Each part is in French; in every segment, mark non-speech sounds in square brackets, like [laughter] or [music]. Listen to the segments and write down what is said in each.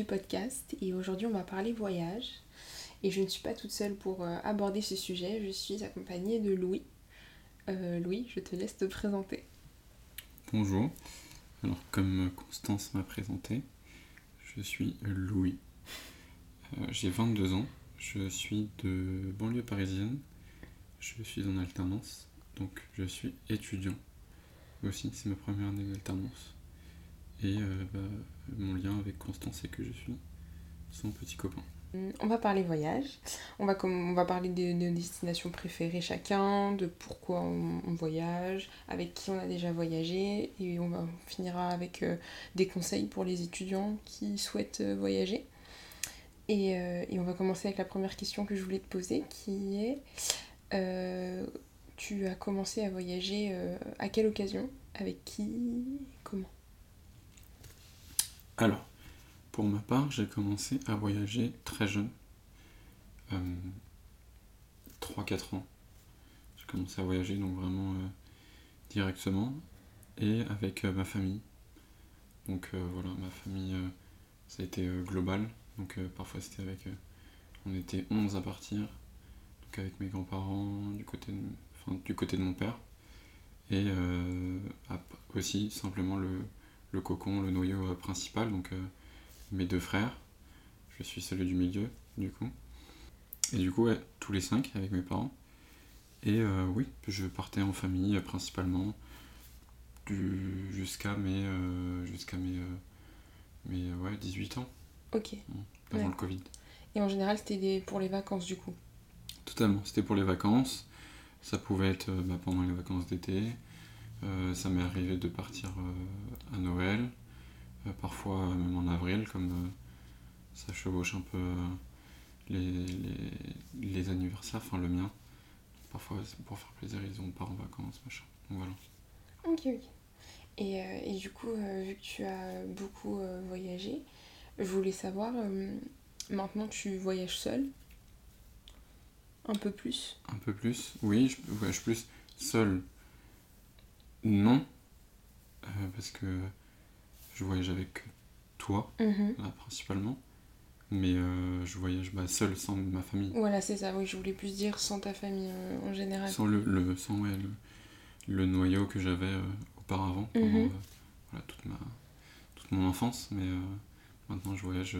du podcast et aujourd'hui on va parler voyage. Et je ne suis pas toute seule pour euh, aborder ce sujet, je suis accompagnée de Louis. Euh, Louis, je te laisse te présenter. Bonjour. Alors comme Constance m'a présenté, je suis Louis. Euh, J'ai 22 ans, je suis de banlieue parisienne, je suis en alternance, donc je suis étudiant aussi, c'est ma première année d'alternance. Et euh, bah, mon lien avec Constance, c'est que je suis son petit copain. On va parler voyage, on va, on va parler de nos destinations préférées chacun, de pourquoi on, voyage, avec qui on a déjà voyagé, et on, va, finira avec euh, des conseils pour les étudiants qui souhaitent euh, voyager. Et, et on va commencer avec la première question que je voulais te poser, qui est tu as commencé à voyager à quelle occasion Avec qui Alors, pour ma part, j'ai commencé à voyager très jeune. Euh, 3-4 ans. J'ai commencé à voyager donc vraiment euh, directement et avec euh, ma famille. Donc euh, voilà, ma famille, euh, ça a été euh, global. Donc euh, parfois c'était avec... euh, on était 11 à partir. Donc avec mes grands-parents, du côté de, enfin, du côté de mon père. Et euh, aussi simplement le, le cocon, le noyau euh, principal, donc euh, mes deux frères. Je suis celui du milieu, du coup. Et du coup, ouais, tous les cinq avec mes parents. Et euh, oui, je partais en famille principalement jusqu'à mes, euh, jusqu'à mes, euh, mes ouais, 18 ans, Ok. avant Ouais. le Covid. Et en général, c'était pour les vacances du coup? Totalement, c'était pour les vacances. Ça pouvait être bah, pendant les vacances d'été. Euh, ça m'est arrivé de partir euh, à Noël, euh, parfois même en avril, comme ça chevauche un peu les, les, les anniversaires, enfin le mien. Parfois, pour faire plaisir, ils ont part en vacances, machin. Donc voilà. Ok, ok. Et, et du coup, vu que tu as beaucoup voyagé, je voulais savoir, maintenant tu voyages seul Un peu plus? Un peu plus, oui, je voyage plus seul. Non, euh, parce que je voyage avec toi, Mhm. là, principalement. Mais euh, je voyage bah, seul, sans ma famille. Voilà, c'est ça, oui, je voulais plus dire sans ta famille euh, en général. Sans le, le, sans, ouais, le, le noyau que j'avais auparavant, pendant Mhm. voilà, toute, ma, toute mon enfance. Mais maintenant, je voyage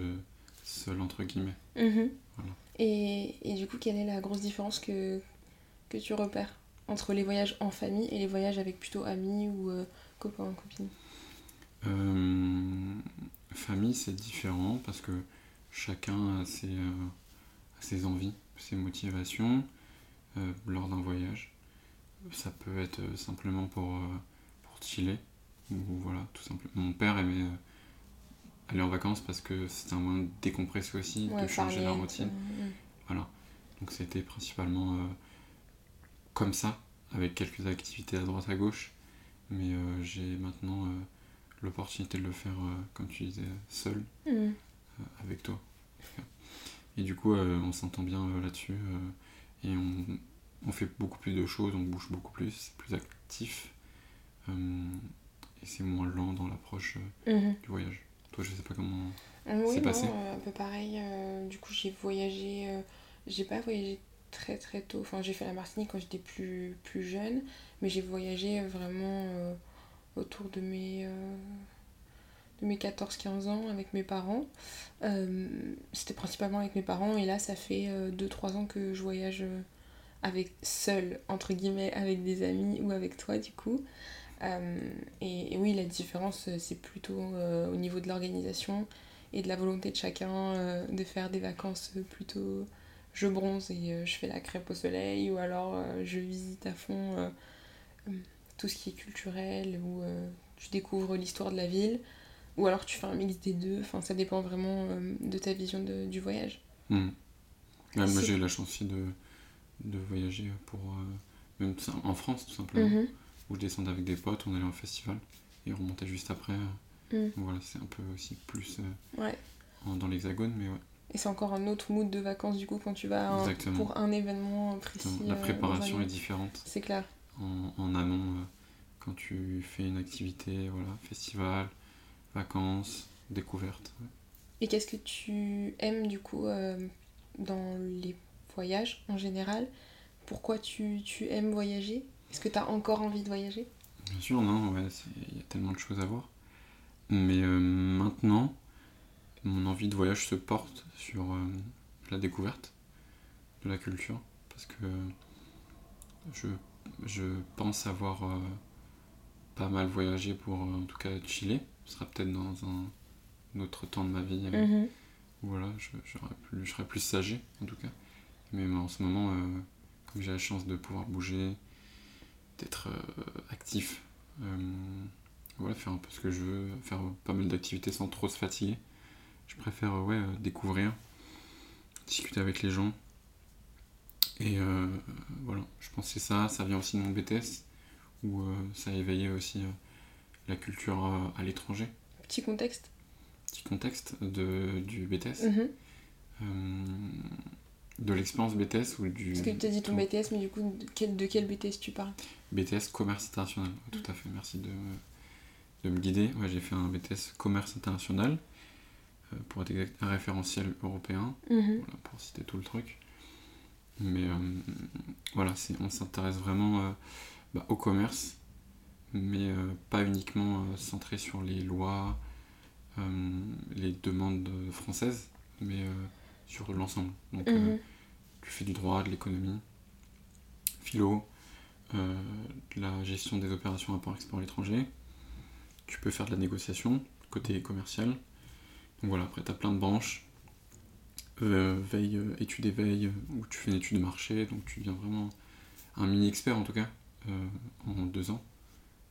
seul, entre guillemets. Mhm. Voilà. Et, et du coup, quelle est la grosse différence que, que tu repères? Entre les voyages en famille et les voyages avec plutôt amis ou euh, copains, copines Euh, famille, c'est différent parce que chacun a ses, euh, ses envies, ses motivations lors d'un voyage. Ça peut être simplement pour, pour chiller, ou voilà, tout simplement. Mon père aimait aller en vacances parce que c'était un moyen de décompresser aussi, de changer parler la routine. Voilà. Donc c'était principalement comme ça, avec quelques activités à droite à gauche. Mais euh, j'ai maintenant euh, l'opportunité de le faire, euh, comme tu disais, seul, Mm. euh, avec toi. Et du coup, on s'entend bien là-dessus. et on, on fait beaucoup plus de choses, on bouge beaucoup plus, c'est plus actif. et c'est moins lent dans l'approche Mhm. du voyage. Toi, je sais pas comment. Oui, C'est passé euh, un peu pareil. du coup, j'ai voyagé. j'ai pas voyagé très très tôt. Enfin, j'ai fait la Martinique quand j'étais plus, plus jeune. Mais j'ai voyagé vraiment euh, autour de mes, euh, mes 14-15 ans avec mes parents. Euh, C'était principalement avec mes parents. Et là, ça fait 2-3 ans que je voyage avec seul, entre guillemets, avec des amis ou avec toi, du coup. Et, oui, la différence, c'est plutôt au niveau de l'organisation et de la volonté de chacun de faire des vacances plutôt je bronze et euh, je fais la crêpe au soleil ou alors euh, je visite à fond euh, tout ce qui est culturel ou tu découvres l'histoire de la ville ou alors tu fais un mix des deux enfin ça dépend vraiment de ta vision de- du voyage Hmm. Ouais, moi, j'ai eu la chance aussi de, de voyager pour. euh, même en France, tout simplement. Mhm. où je descendais avec des potes, on allait en festival et on remontait juste après. Mm. Donc voilà, c'est un peu aussi plus euh, ouais en- dans l'hexagone, mais ouais. Et c'est encore un autre mood de vacances du coup quand tu vas un- pour un événement précis Donc, la euh, un préparation est différente. C'est clair. En, en amont euh, quand tu fais une activité, voilà, festival, vacances, découverte. ouais. Et qu'est-ce que tu aimes du coup euh, dans les voyages en général? Pourquoi tu, tu aimes voyager? Est-ce que tu as encore envie de voyager? Bien sûr, non, ouais, il y a tellement de choses à voir. Mais euh, maintenant, mon envie de voyage se porte sur euh, la découverte de la culture. Parce que je, je pense avoir euh, pas mal voyagé pour en tout cas chiller. Ce sera peut-être dans un autre temps de ma vie. Mhm. Voilà, je, plus, je serais plus sage en tout cas. Mais en ce moment, comme j'ai la chance de pouvoir bouger, d'être actif, voilà, faire un peu ce que je veux, faire pas mal d'activités sans trop se fatiguer. Je préfère ouais, euh, découvrir, discuter avec les gens. Et euh, voilà, je pense que c'est ça. Ça vient aussi de mon BTS, où euh, ça a éveillé aussi la culture à l'étranger. Petit contexte Petit contexte de, du BTS. Mhm. de l'expérience BTS ou du. Parce que tu as dit ton BTS, mais du coup, de quel, de quel BTS tu parles? BTS Commerce International, tout à fait, merci de, de me guider. Ouais, j'ai fait un BTS Commerce International, euh, pour être exact, un référentiel européen, Mhm. voilà, pour citer tout le truc. Mais euh, voilà, on s'intéresse vraiment euh, bah, au commerce, mais euh, pas uniquement euh, centré sur les lois, euh, les demandes euh, françaises, mais euh, sur l'ensemble. Donc, euh, Mhm. tu fais du droit, de l'économie, philo, euh, de la gestion des opérations import-export à l'étranger. Tu peux faire de la négociation, côté commercial. Voilà, après tu as plein de branches. Euh, veille, euh, étude et veille, euh, où tu fais une étude de marché, donc tu deviens vraiment un mini expert en tout cas, euh, en deux ans,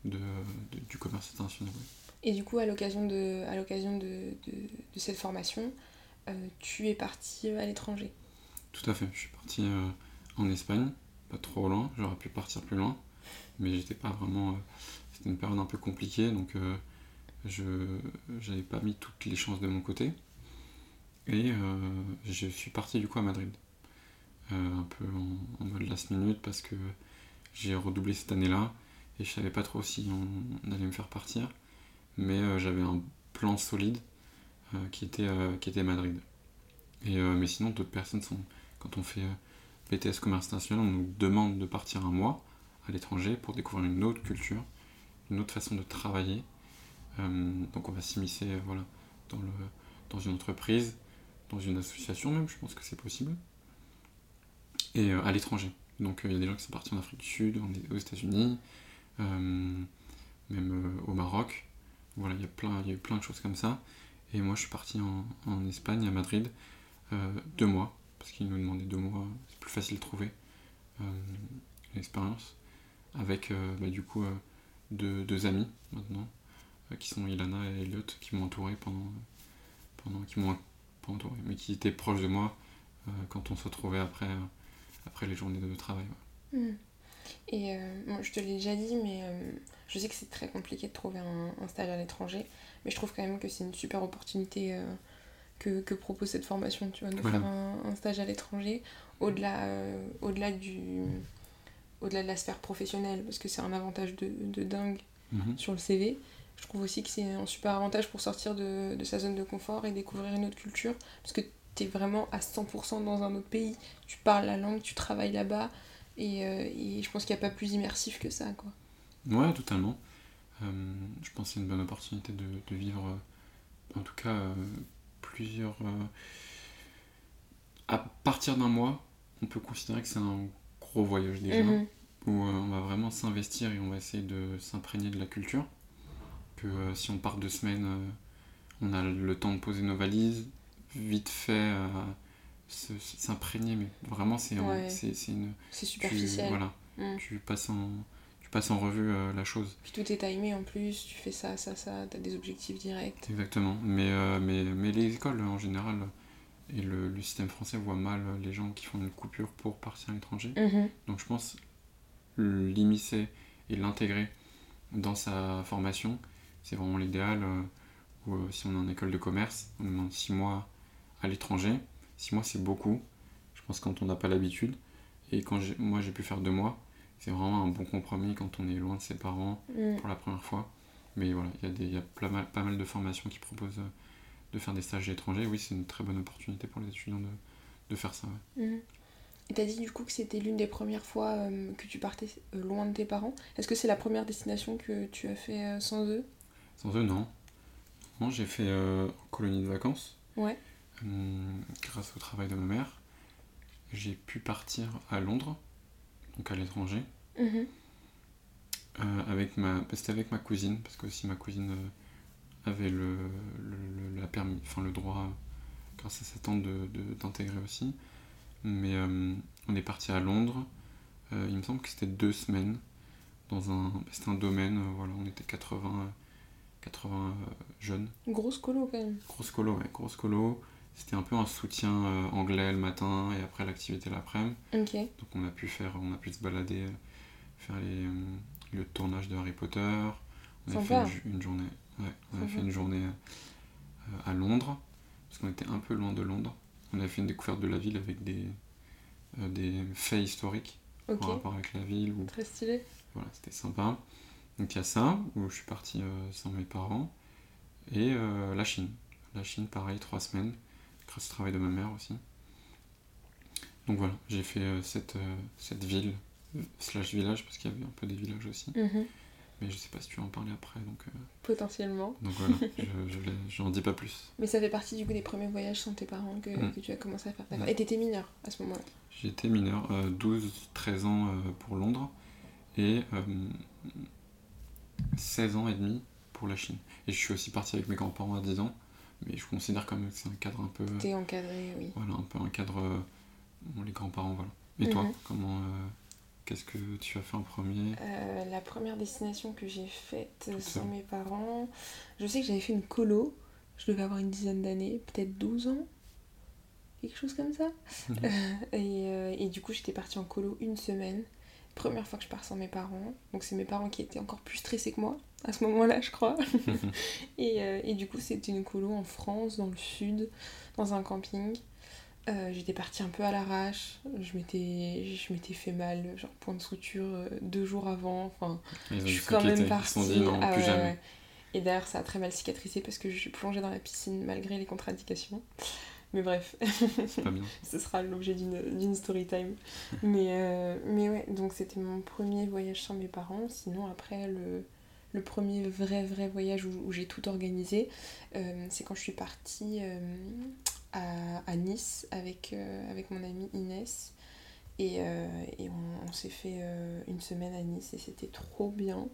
de, de- du commerce international. ouais. Et du coup, à l'occasion de, à l'occasion de, de, cette formation, tu es parti à l'étranger? Tout à fait, je suis parti en Espagne, pas trop loin, j'aurais pu partir plus loin, mais j'étais pas vraiment. euh, c'était une période un peu compliquée, donc euh, je j'avais pas mis toutes les chances de mon côté. Et euh, je suis parti du coup à Madrid, Euh, un peu en, mode last minute parce que j'ai redoublé cette année-là et je savais pas trop si on, allait me faire partir, mais euh, j'avais un plan solide qui, était, qui était Madrid. Et, mais sinon, d'autres personnes sont. Quand on fait BTS Commerce International, on nous demande de partir un mois à l'étranger pour découvrir une autre culture, une autre façon de travailler. Euh, donc on va s'immiscer euh, voilà, dans, dans une entreprise, dans une association même, je pense que c'est possible. Et euh, à l'étranger. Donc il y a des gens qui sont partis en Afrique du Sud, aux États-Unis, même au Maroc. Voilà, il y, a eu plein de choses comme ça. Et moi je suis parti en, Espagne, à Madrid, deux mois, parce qu'ils nous demandaient deux mois, c'est plus facile de trouver l'expérience, avec bah, du coup deux, amis maintenant, qui sont Ilana et Elliot, qui m'ont entouré pendant, pendant qui m'ont entouré, mais qui étaient proches de moi euh, quand on se retrouvait après, euh, après les journées de travail. ouais. Mhm. Et euh, bon, je te l'ai déjà dit, mais euh, je sais que c'est très compliqué de trouver un, un stage à l'étranger, mais je trouve quand même que c'est une super opportunité euh, que, que propose cette formation, tu vois, de Voilà. faire un, un stage à l'étranger, au-delà euh, au-delà du au-delà de la sphère professionnelle, parce que c'est un avantage de, de dingue Mhm. sur le CV. Je trouve aussi que c'est un super avantage pour sortir de, de sa zone de confort et découvrir une autre culture, parce que tu es vraiment à 100% dans un autre pays. Tu parles la langue, tu travailles là-bas, et, euh, et je pense qu'il n'y a pas plus immersif que ça, quoi. Ouais, totalement. Euh, je pense que c'est une bonne opportunité de, de vivre, euh, en tout cas, plusieurs. À partir d'un mois, on peut considérer que c'est un gros voyage déjà, Mhm. où on va vraiment s'investir et on va essayer de s'imprégner de la culture. Que euh, si on part deux semaines, euh, on a le temps de poser nos valises, vite fait euh, s'imprégner, mais vraiment, c'est Ouais. c'est une. C'est tu- superficiel. voilà, Mm. tu passes en, tu passes en revue la chose. Puis tout est timé en plus, tu fais ça, ça, ça, t'as des objectifs directs. Exactement. Mais, mais, mais les écoles en général et le, le système français voient mal les gens qui font une coupure pour partir à l'étranger. Mhm. Donc je pense l'immiscer et l'intégrer dans sa formation, c'est vraiment l'idéal. euh, ou euh, si on est en école de commerce, on demande 6 mois à l'étranger. 6 mois c'est beaucoup, je pense quand on n'a pas l'habitude. Et quand moi j'ai pu faire 2 mois, c'est vraiment un bon compromis quand on est loin de ses parents Mm. pour la première fois. Mais voilà, il y a, des, il y a pas, mal, pas mal de formations qui proposent euh, de faire des stages à l'étranger, oui, c'est une très bonne opportunité pour les étudiants de, de faire ça. Ouais. Mhm. Et t'as dit du coup que c'était l'une des premières fois euh, que tu partais euh, loin de tes parents. Est-ce que c'est la première destination que tu as fait euh, sans eux? Sans eux, non. Non, j'ai fait euh, en colonie de vacances. Ouais. Hum, grâce au travail de ma mère. J'ai pu partir à Londres, donc à l'étranger, Mhm. euh, avec ma... C'était avec ma cousine, parce que aussi ma cousine euh, avait le, le- le- la permis, enfin le droit, grâce à sa tante, de- de- d'intégrer aussi. Mais euh, on est parti à Londres, euh, il me semble que c'était deux semaines, dans un... C'était un domaine, euh, voilà, on était 80, euh, 80 euh, jeunes. Grosse colo quand même. Grosse colo, ouais, grosse colo. C'était un peu un soutien euh, anglais le matin et après l'activité l'après-midi. Donc on a pu faire, on a pu se balader, euh, faire les de tournage de Harry Potter. On a fait une, journée, ouais, on a fait une journée à Londres parce qu'on était un peu loin de Londres. On a fait une découverte de la ville avec des euh, des faits historiques Ok. en rapport avec la ville. Ou, Très stylé. voilà, c'était sympa. Donc il y a ça où je suis parti euh, sans mes parents et euh, la Chine. La Chine, pareil, trois semaines, grâce au travail de ma mère aussi. Donc voilà, j'ai fait euh, cette, cette ville, slash village, parce qu'il y avait un peu des villages aussi. Mhm. Mais je sais pas si tu veux en parler après, donc, euh, Potentiellement. donc voilà, [laughs] je, j'en dis pas plus. Mais ça fait partie du coup des premiers voyages sans tes parents que, Mm. que tu as commencé à faire. Et t'étais mineur à ce moment-là. J'étais mineur, euh, 12-13 ans euh, pour Londres et 16 ans et demi pour la Chine. Et je suis aussi parti avec mes grands-parents à 10 ans, mais je considère quand même que c'est un cadre un peu... T'es encadré, oui. Voilà, un peu un cadre... euh, bon, les grands-parents, voilà. Et toi, Mhm. comment... euh, Qu'est-ce que tu as fait en premier? Euh, la première destination que j'ai faite euh, sans mes parents, je sais que j'avais fait une colo. Je devais avoir une dizaine d'années, peut-être 12 ans. Quelque chose comme ça. Mhm. Euh, [laughs] et, euh, et du coup, j'étais partie en colo une semaine. Première fois que je pars sans mes parents. Donc, c'est mes parents qui étaient encore plus stressés que moi à ce moment-là, je crois. [laughs] [laughs] et, euh, et du coup, c'était une colo en France, dans le sud, dans un camping. Euh, j'étais partie un peu à l'arrache. Je m'étais, je m'étais fait mal, genre point de suture euh, deux jours avant. Enfin, je suis quand même partie. dit non, Ah plus ouais, jamais. ouais. Et d'ailleurs, ça a très mal cicatrisé parce que je suis plongée dans la piscine malgré les contre-indications. Mais bref, C'est pas bien. [laughs] ce sera l'objet d'une story time. mais, euh, mais ouais, donc c'était mon premier voyage sans mes parents. Sinon, après, le, le premier vrai, vrai voyage où, où j'ai tout organisé, euh, c'est quand je suis partie euh, à, à Nice avec, avec mon amie Inès. Et, et on, on s'est fait une semaine à Nice et c'était trop bien.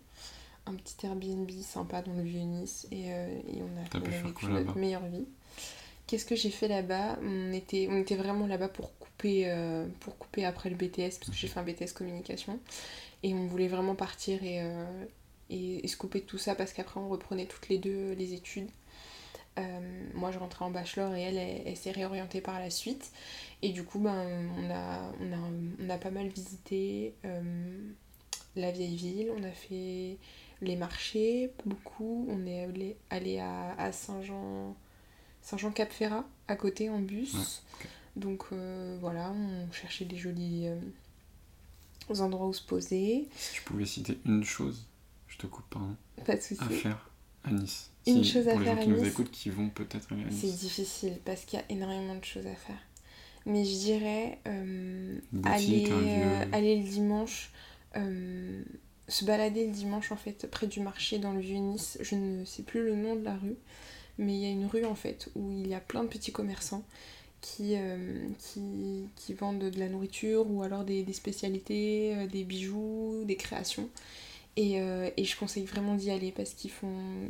Un petit Airbnb sympa dans le vieux Nice et, euh, et on a, on a vécu notre meilleure vie. Qu'est-ce que j'ai fait là-bas on était, on était vraiment là-bas pour couper, euh, pour couper après le BTS, parce que j'ai fait un BTS communication. Et on voulait vraiment partir et, euh, et, et se couper de tout ça, parce qu'après on reprenait toutes les deux les études. Euh, moi je rentrais en bachelor et elle, elle, s'est réorientée par la suite. Et du coup, ben, on, a, on, a, on a pas mal visité la vieille ville, on a fait les marchés, beaucoup. On est allé, allé à, à Saint-Jean. Saint-Jean-Cap-Ferrat, à côté en bus. Ouais. Donc euh, voilà, on cherchait des jolis euh, endroits où se poser. Si tu pouvais citer une chose, je te coupe pas, hein, Pas de soucis. à faire à Nice. Une Si- chose à pour les faire gens à qui nous écoutent, qui vont peut-être aller à C'est Nice. difficile parce qu'il y a énormément de choses à faire. Mais je dirais euh, boutique, aller, lieu. aller le dimanche, se balader le dimanche en fait près du marché dans le vieux Nice. Je ne sais plus le nom de la rue, mais il y a une rue en fait où il y a plein de petits commerçants qui, euh, qui, qui vendent de la nourriture ou alors des, des spécialités, euh, des bijoux, des créations. Et, euh, et je conseille vraiment d'y aller parce qu'ils font,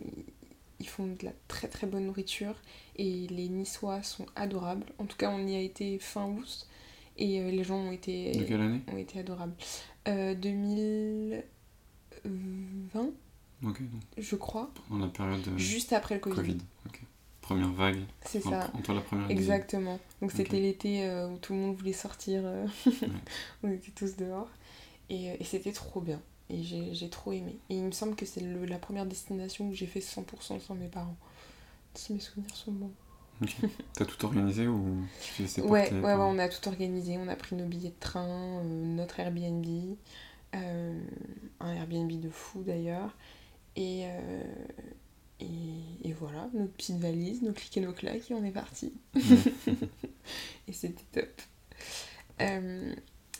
ils font de la très très bonne nourriture et les Niçois sont adorables. En tout cas, on y a été fin août et euh, les gens ont été, De quelle année? ont été adorables. Euh, 2020, Donc je crois, pendant la période euh, juste après le Covid. Première vague. C'est ça. entre la première Exactement. Donc c'était l'été euh, où tout le monde voulait sortir. euh, [laughs] on était tous dehors. Et, et c'était trop bien. Et j'ai trop aimé. Et il me semble que c'est la première destination que j'ai fait 100% sans mes parents. Si mes souvenirs sont bons. T'as tout organisé ou tu [laughs] Ouais, ouais, ouais, on a tout organisé. On a pris nos billets de train, euh, notre Airbnb, euh, un Airbnb de fou d'ailleurs. Et, euh, et, voilà, notre petite valise, nos clics et nos claques, et on est parti. [laughs] et c'était top. Euh,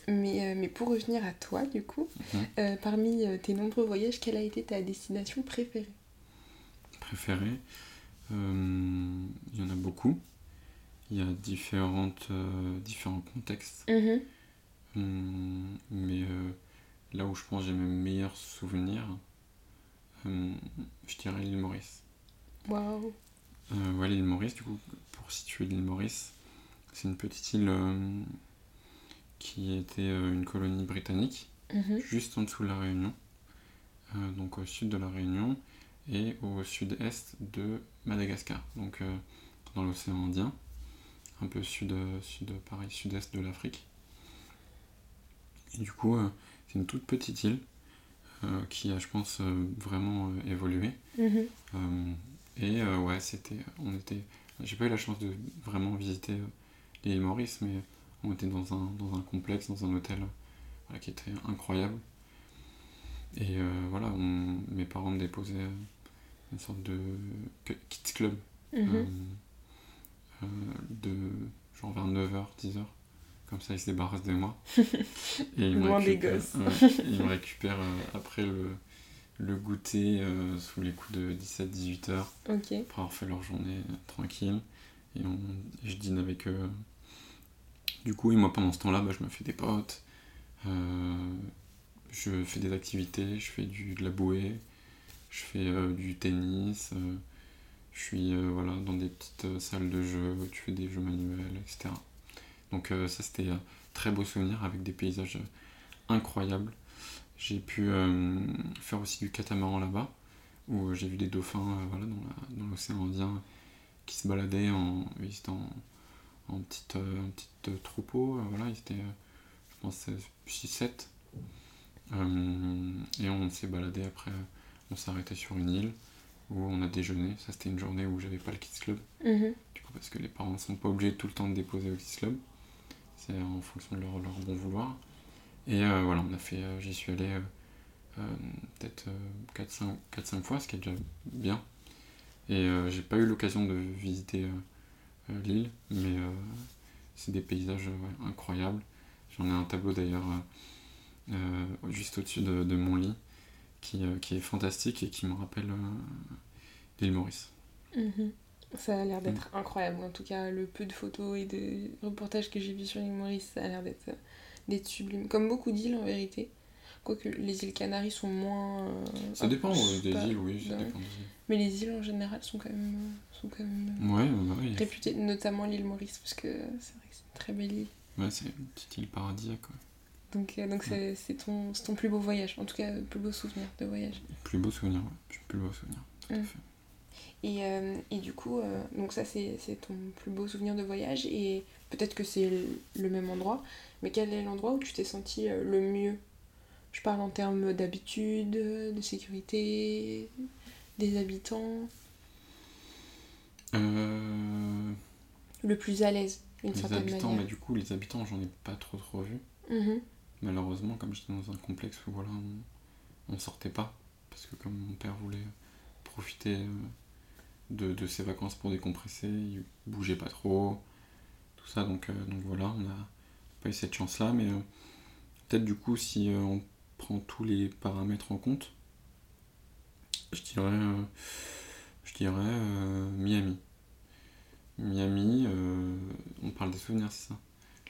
mais, mais, pour revenir à toi, du coup, mhm. parmi tes nombreux voyages, quelle a été ta destination préférée? Préférée? Il y en a beaucoup. Il y a différentes, différents contextes. Mhm. Hum, mais là où je pense que j'ai mes meilleurs souvenirs, euh, je dirais l'île Maurice. Waouh euh, Ouais, l'île Maurice, du coup, pour situer l'île Maurice, c'est une petite île euh, qui était une colonie britannique, mhm. juste en dessous de la Réunion, donc au sud de la Réunion et au sud-est de Madagascar, donc dans l'océan Indien, un peu sud, sud pareil, sud-est de l'Afrique. Et du coup, c'est une toute petite île euh, qui a, je pense, euh, vraiment euh, évolué. Mhm. et ouais, c'était. On était. J'ai pas eu la chance de vraiment visiter l'île Maurice, mais on était dans un, dans un complexe, dans un hôtel qui était incroyable. Et voilà, mes parents me déposaient une sorte de kids club. Mhm. de genre vers 9h, 10h. Comme ça, il se débarrasse de moi. [laughs] Et il me des gosses. il me récupère euh, après le, le goûter euh, sous les coups de 17-18 heures. Après avoir fait leur journée euh, tranquille. Et on, je dîne avec eux. Du coup, et moi, pendant ce temps-là, bah, je me fais des potes. je fais des activités. Je fais du, de la bouée. Je fais du tennis. je suis voilà, dans des petites salles de jeu. Tu fais des jeux manuels, etc. Donc euh, ça c'était un très beau souvenir avec des paysages euh, incroyables. J'ai pu euh, faire aussi du catamaran là-bas, où j'ai vu des dauphins voilà, dans l'océan Indien qui se baladaient en, en, en petite, troupeau. voilà, ils étaient, je pense, 6-7. et on s'est baladé après, on s'est arrêté sur une île où on a déjeuné. Ça, c'était une journée où j'avais pas le Kids Club. Mhm. Du coup, parce que les parents ne sont pas obligés tout le temps de déposer au Kids Club c'est en fonction de leur, bon vouloir. Et euh, voilà, on a fait, euh, j'y suis allé euh, peut-être 4-5 fois, ce qui est déjà bien. Et j'ai pas eu l'occasion de visiter l'île, mais c'est des paysages incroyables. J'en ai un tableau d'ailleurs juste au-dessus de, mon lit qui, qui, est fantastique et qui me rappelle l'île Maurice. Mhm. Ça a l'air d'être mm. incroyable. En tout cas, le peu de photos et de reportages que j'ai vus sur l'île Maurice, ça a l'air d'être sublime. Comme beaucoup d'îles en vérité. Quoique les îles Canaries sont moins. Euh, ça dépend des îles, oui. Ça dépend Mais les îles en général sont quand même, sont quand même ouais, bah réputées, notamment l'île Maurice, parce que c'est vrai que c'est une très belle île. Ouais, c'est une petite île paradisiaque. Quoi. Donc, euh, donc c'est ton, ton plus beau voyage, en tout cas, le plus beau souvenir de voyage. Plus beau souvenir, ouais. Plus beau souvenir, tout à mm. fait. Et, euh, et du coup, euh, donc ça c'est ton plus beau souvenir de voyage et peut-être que c'est le même endroit, mais quel est l'endroit où tu t'es senti euh, le mieux? Je parle en termes d'habitude, de sécurité, des habitants? Le plus à l'aise, d'une certaine habitants, manière. Mais du coup, les habitants, j'en ai pas trop trop vu. Mhm. Malheureusement, comme j'étais dans un complexe où voilà, on, on sortait pas, parce que comme mon père voulait profiter de, ses vacances pour décompresser, il bougeait pas trop, tout ça, donc, euh, donc voilà, on n'a pas eu cette chance-là, mais euh, peut-être du coup, si euh, on prend tous les paramètres en compte, je dirais, je dirais Miami. Miami, on parle des souvenirs, c'est ça?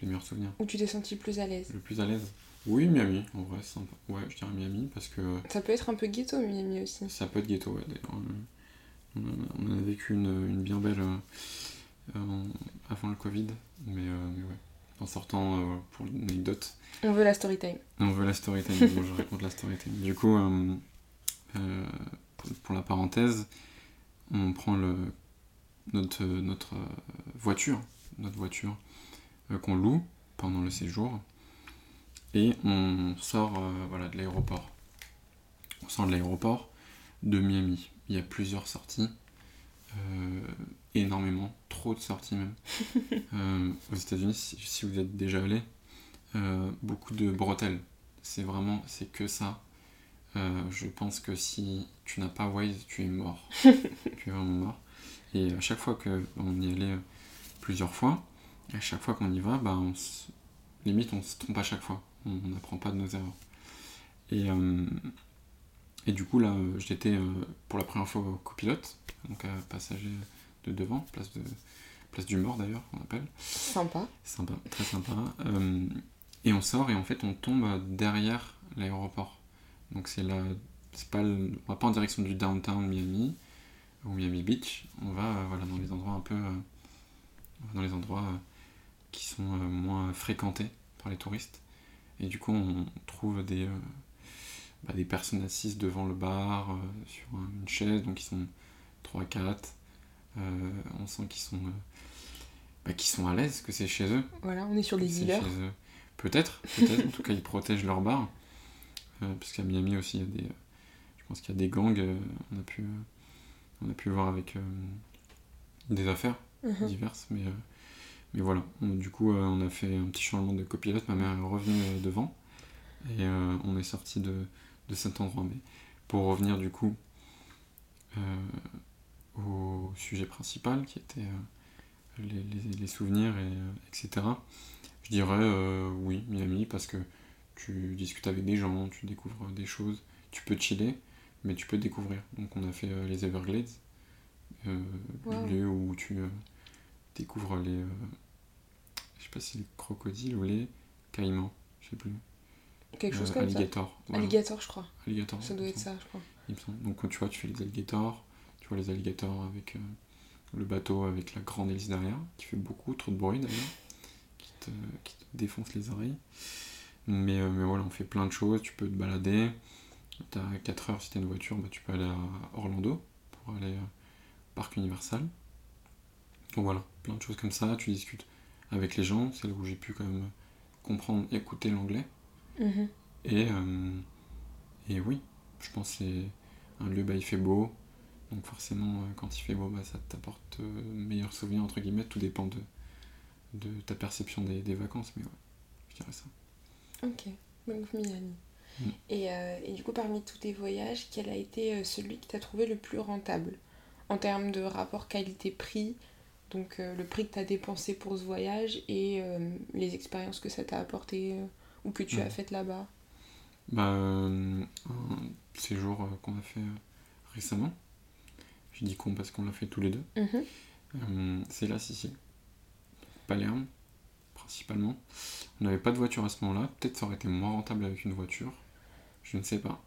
Les meilleurs souvenirs. Où tu t'es senti plus à l'aise? Le plus à l'aise? Oui, Miami, en vrai, sympa. Ouais, je dirais Miami parce que. Ça peut être un peu ghetto, Miami aussi. Ça peut être ghetto, ouais, d'ailleurs on a vécu une, bien belle euh, avant le Covid, mais, euh, ouais. En sortant, euh, pour l'anecdote. On veut la story time. On veut la story time, je raconte la story time. Du coup, pour, la parenthèse, on prend le, notre, notre voiture, notre voiture qu'on loue pendant le séjour, et on sort voilà, de l'aéroport. On sort de l'aéroport de Miami il y a plusieurs sorties. Euh, énormément, trop de sorties même. [laughs] Euh, aux États-Unis, si, vous êtes déjà allé, euh, beaucoup de bretelles. C'est vraiment, c'est que ça. Je pense que si tu n'as pas Waze, tu es mort. [laughs] tu es vraiment mort. Et à chaque fois qu'on y allait plusieurs fois, à chaque fois qu'on y va, bah, on se- limite on se trompe à chaque fois. On n'apprend pas de nos erreurs. Et, et du coup, là, euh, j'étais euh, pour la première fois copilote, donc à passager de devant, place, de, place du mort d'ailleurs, on appelle. Sympa. Sympa, très sympa. Euh, et on sort et en fait on tombe derrière l'aéroport. Donc c'est là, c'est pas, le- on va pas en direction du downtown Miami ou Miami Beach. On va euh, voilà dans les endroits un peu, euh, dans les endroits qui sont moins fréquentés par les touristes. Et du coup on trouve des, bah, des personnes assises devant le bar euh, sur un- une chaise, donc ils sont 3-4. on sent qu'ils sont, euh, bah, qu'ils sont à l'aise, que c'est chez eux. Voilà, on est sur des dealers. Peut-être, peut-être. en tout cas, ils protègent leur bar. Euh, parce qu'à Miami aussi, il y a des, je pense qu'il y a des gangs. euh, on, a pu, euh, on a pu voir avec euh, des affaires Mhm. diverses. Mais, euh, mais voilà. On- du coup, euh, on a fait un petit changement de copilote. Ma mère est revenue euh, devant. Et euh, on est sorti de, de cet endroit. Mais pour revenir du coup euh, au sujet principal, qui était euh, les, les- les souvenirs, et, euh, etc. Je dirais oui, Miami, parce que tu discutes avec des gens, tu découvres des choses, tu peux chiller, mais tu peux découvrir. Donc on a fait les Everglades, lieu où tu découvres les, je sais pas si les crocodiles ou les caïmans, je sais plus. Quelque chose Euh, comme alligator, ça. voilà. Alligator, je crois. Alligator, Ça doit être ça, je crois. Il me semble. Donc quand tu vois, tu fais les alligators, tu vois les alligators avec euh, le bateau avec la grande hélice derrière, qui fait beaucoup trop de bruit d'ailleurs, qui te, qui te défonce les oreilles. Mais, euh, mais voilà, on fait plein de choses, tu peux te balader. T'as 4 heures si t'as une voiture, bah, tu peux aller à Orlando pour aller au parc Universal. Donc voilà, plein de choses comme ça, tu discutes avec les gens, c'est là où j'ai pu quand même comprendre, écouter l'anglais. Mhm. Et, euh, et oui, je pense que c'est un lieu, bah, il fait beau. Donc forcément, euh, quand il fait beau, bah, ça t'apporte euh, meilleurs souvenirs, entre guillemets. Tout dépend de, de ta perception des, des vacances. Mais ouais, je dirais ça. Ok, donc Miami. Mm. Et, euh, et du coup, parmi tous tes voyages, quel a été celui que tu as trouvé le plus rentable? En termes de rapport qualité-prix, donc euh, le prix que tu as dépensé pour ce voyage et euh, les expériences que ça t'a apporté ou que tu as faites là-bas. Bah, euh, un séjour euh, qu'on a fait euh, récemment. Je dis qu'on parce qu'on l'a fait tous les deux. Mhm. Euh, c'est la Sicile. Palerme, principalement. On n'avait pas de voiture à ce moment-là. Peut-être ça aurait été moins rentable avec une voiture. Je ne sais pas.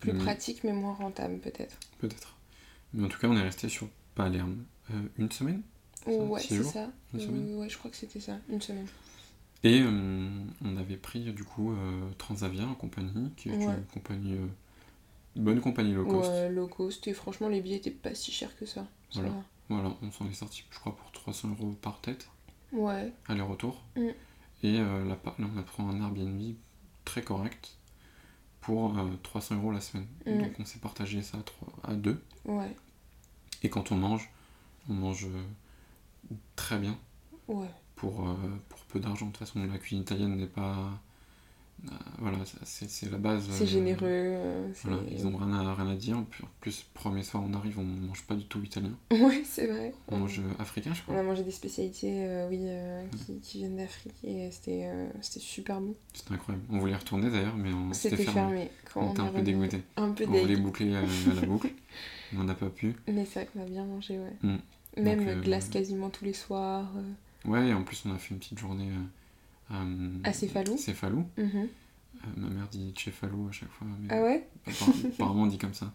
Plus Mais- pratique mais moins rentable peut-être. Peut-être. Mais en tout cas, on est resté sur Palerme euh, une semaine. Ça, Ouais, c'est ça. une semaine? ouais, je crois que c'était ça, une semaine. Et euh, on avait pris du coup euh, Transavia en compagnie, qui est Ouais. une compagnie, euh, bonne compagnie low cost. Ouais, low cost. Et franchement, les billets étaient pas si chers que ça. Voilà. Voilà, on s'en est sorti, je crois, pour 300 euros par tête, Ouais. aller-retour. Mm. Et là, on a pris un Airbnb très correct pour euh, 300 euros la semaine. Mm. Donc on s'est partagé ça à, trois- à deux. Ouais. Et quand on mange, on mange euh, très bien. Ouais. Pour, euh, pour peu d'argent. De toute façon, la cuisine italienne n'est pas. euh, voilà, c'est la base. C'est euh, généreux. Voilà, ils ont rien à, rien à dire. En plus, premier soir, on arrive, on mange pas du tout italien. [laughs] Ouais, c'est vrai. On mange africain, je On crois. a mangé des spécialités, euh, oui, euh, qui, qui viennent d'Afrique et c'était euh, super bon. C'était incroyable. On voulait y retourner d'ailleurs, mais on- C'était c'était fermé. fermé. Quand On on était un peu dégoûté. Un peu On voulait boucler euh, la boucle, mais on n'a pas pu. [laughs] Mais c'est vrai qu'on a bien mangé, ouais. Mm. Même Donc, glace quasiment tous les soirs. Euh, Ouais, et en plus, on a fait une petite journée euh, à. À Céphalo. Céphalo. mhm. Euh, ma mère dit Céphalo à chaque fois. Mais Ah ouais [laughs] Apparemment, on dit comme ça.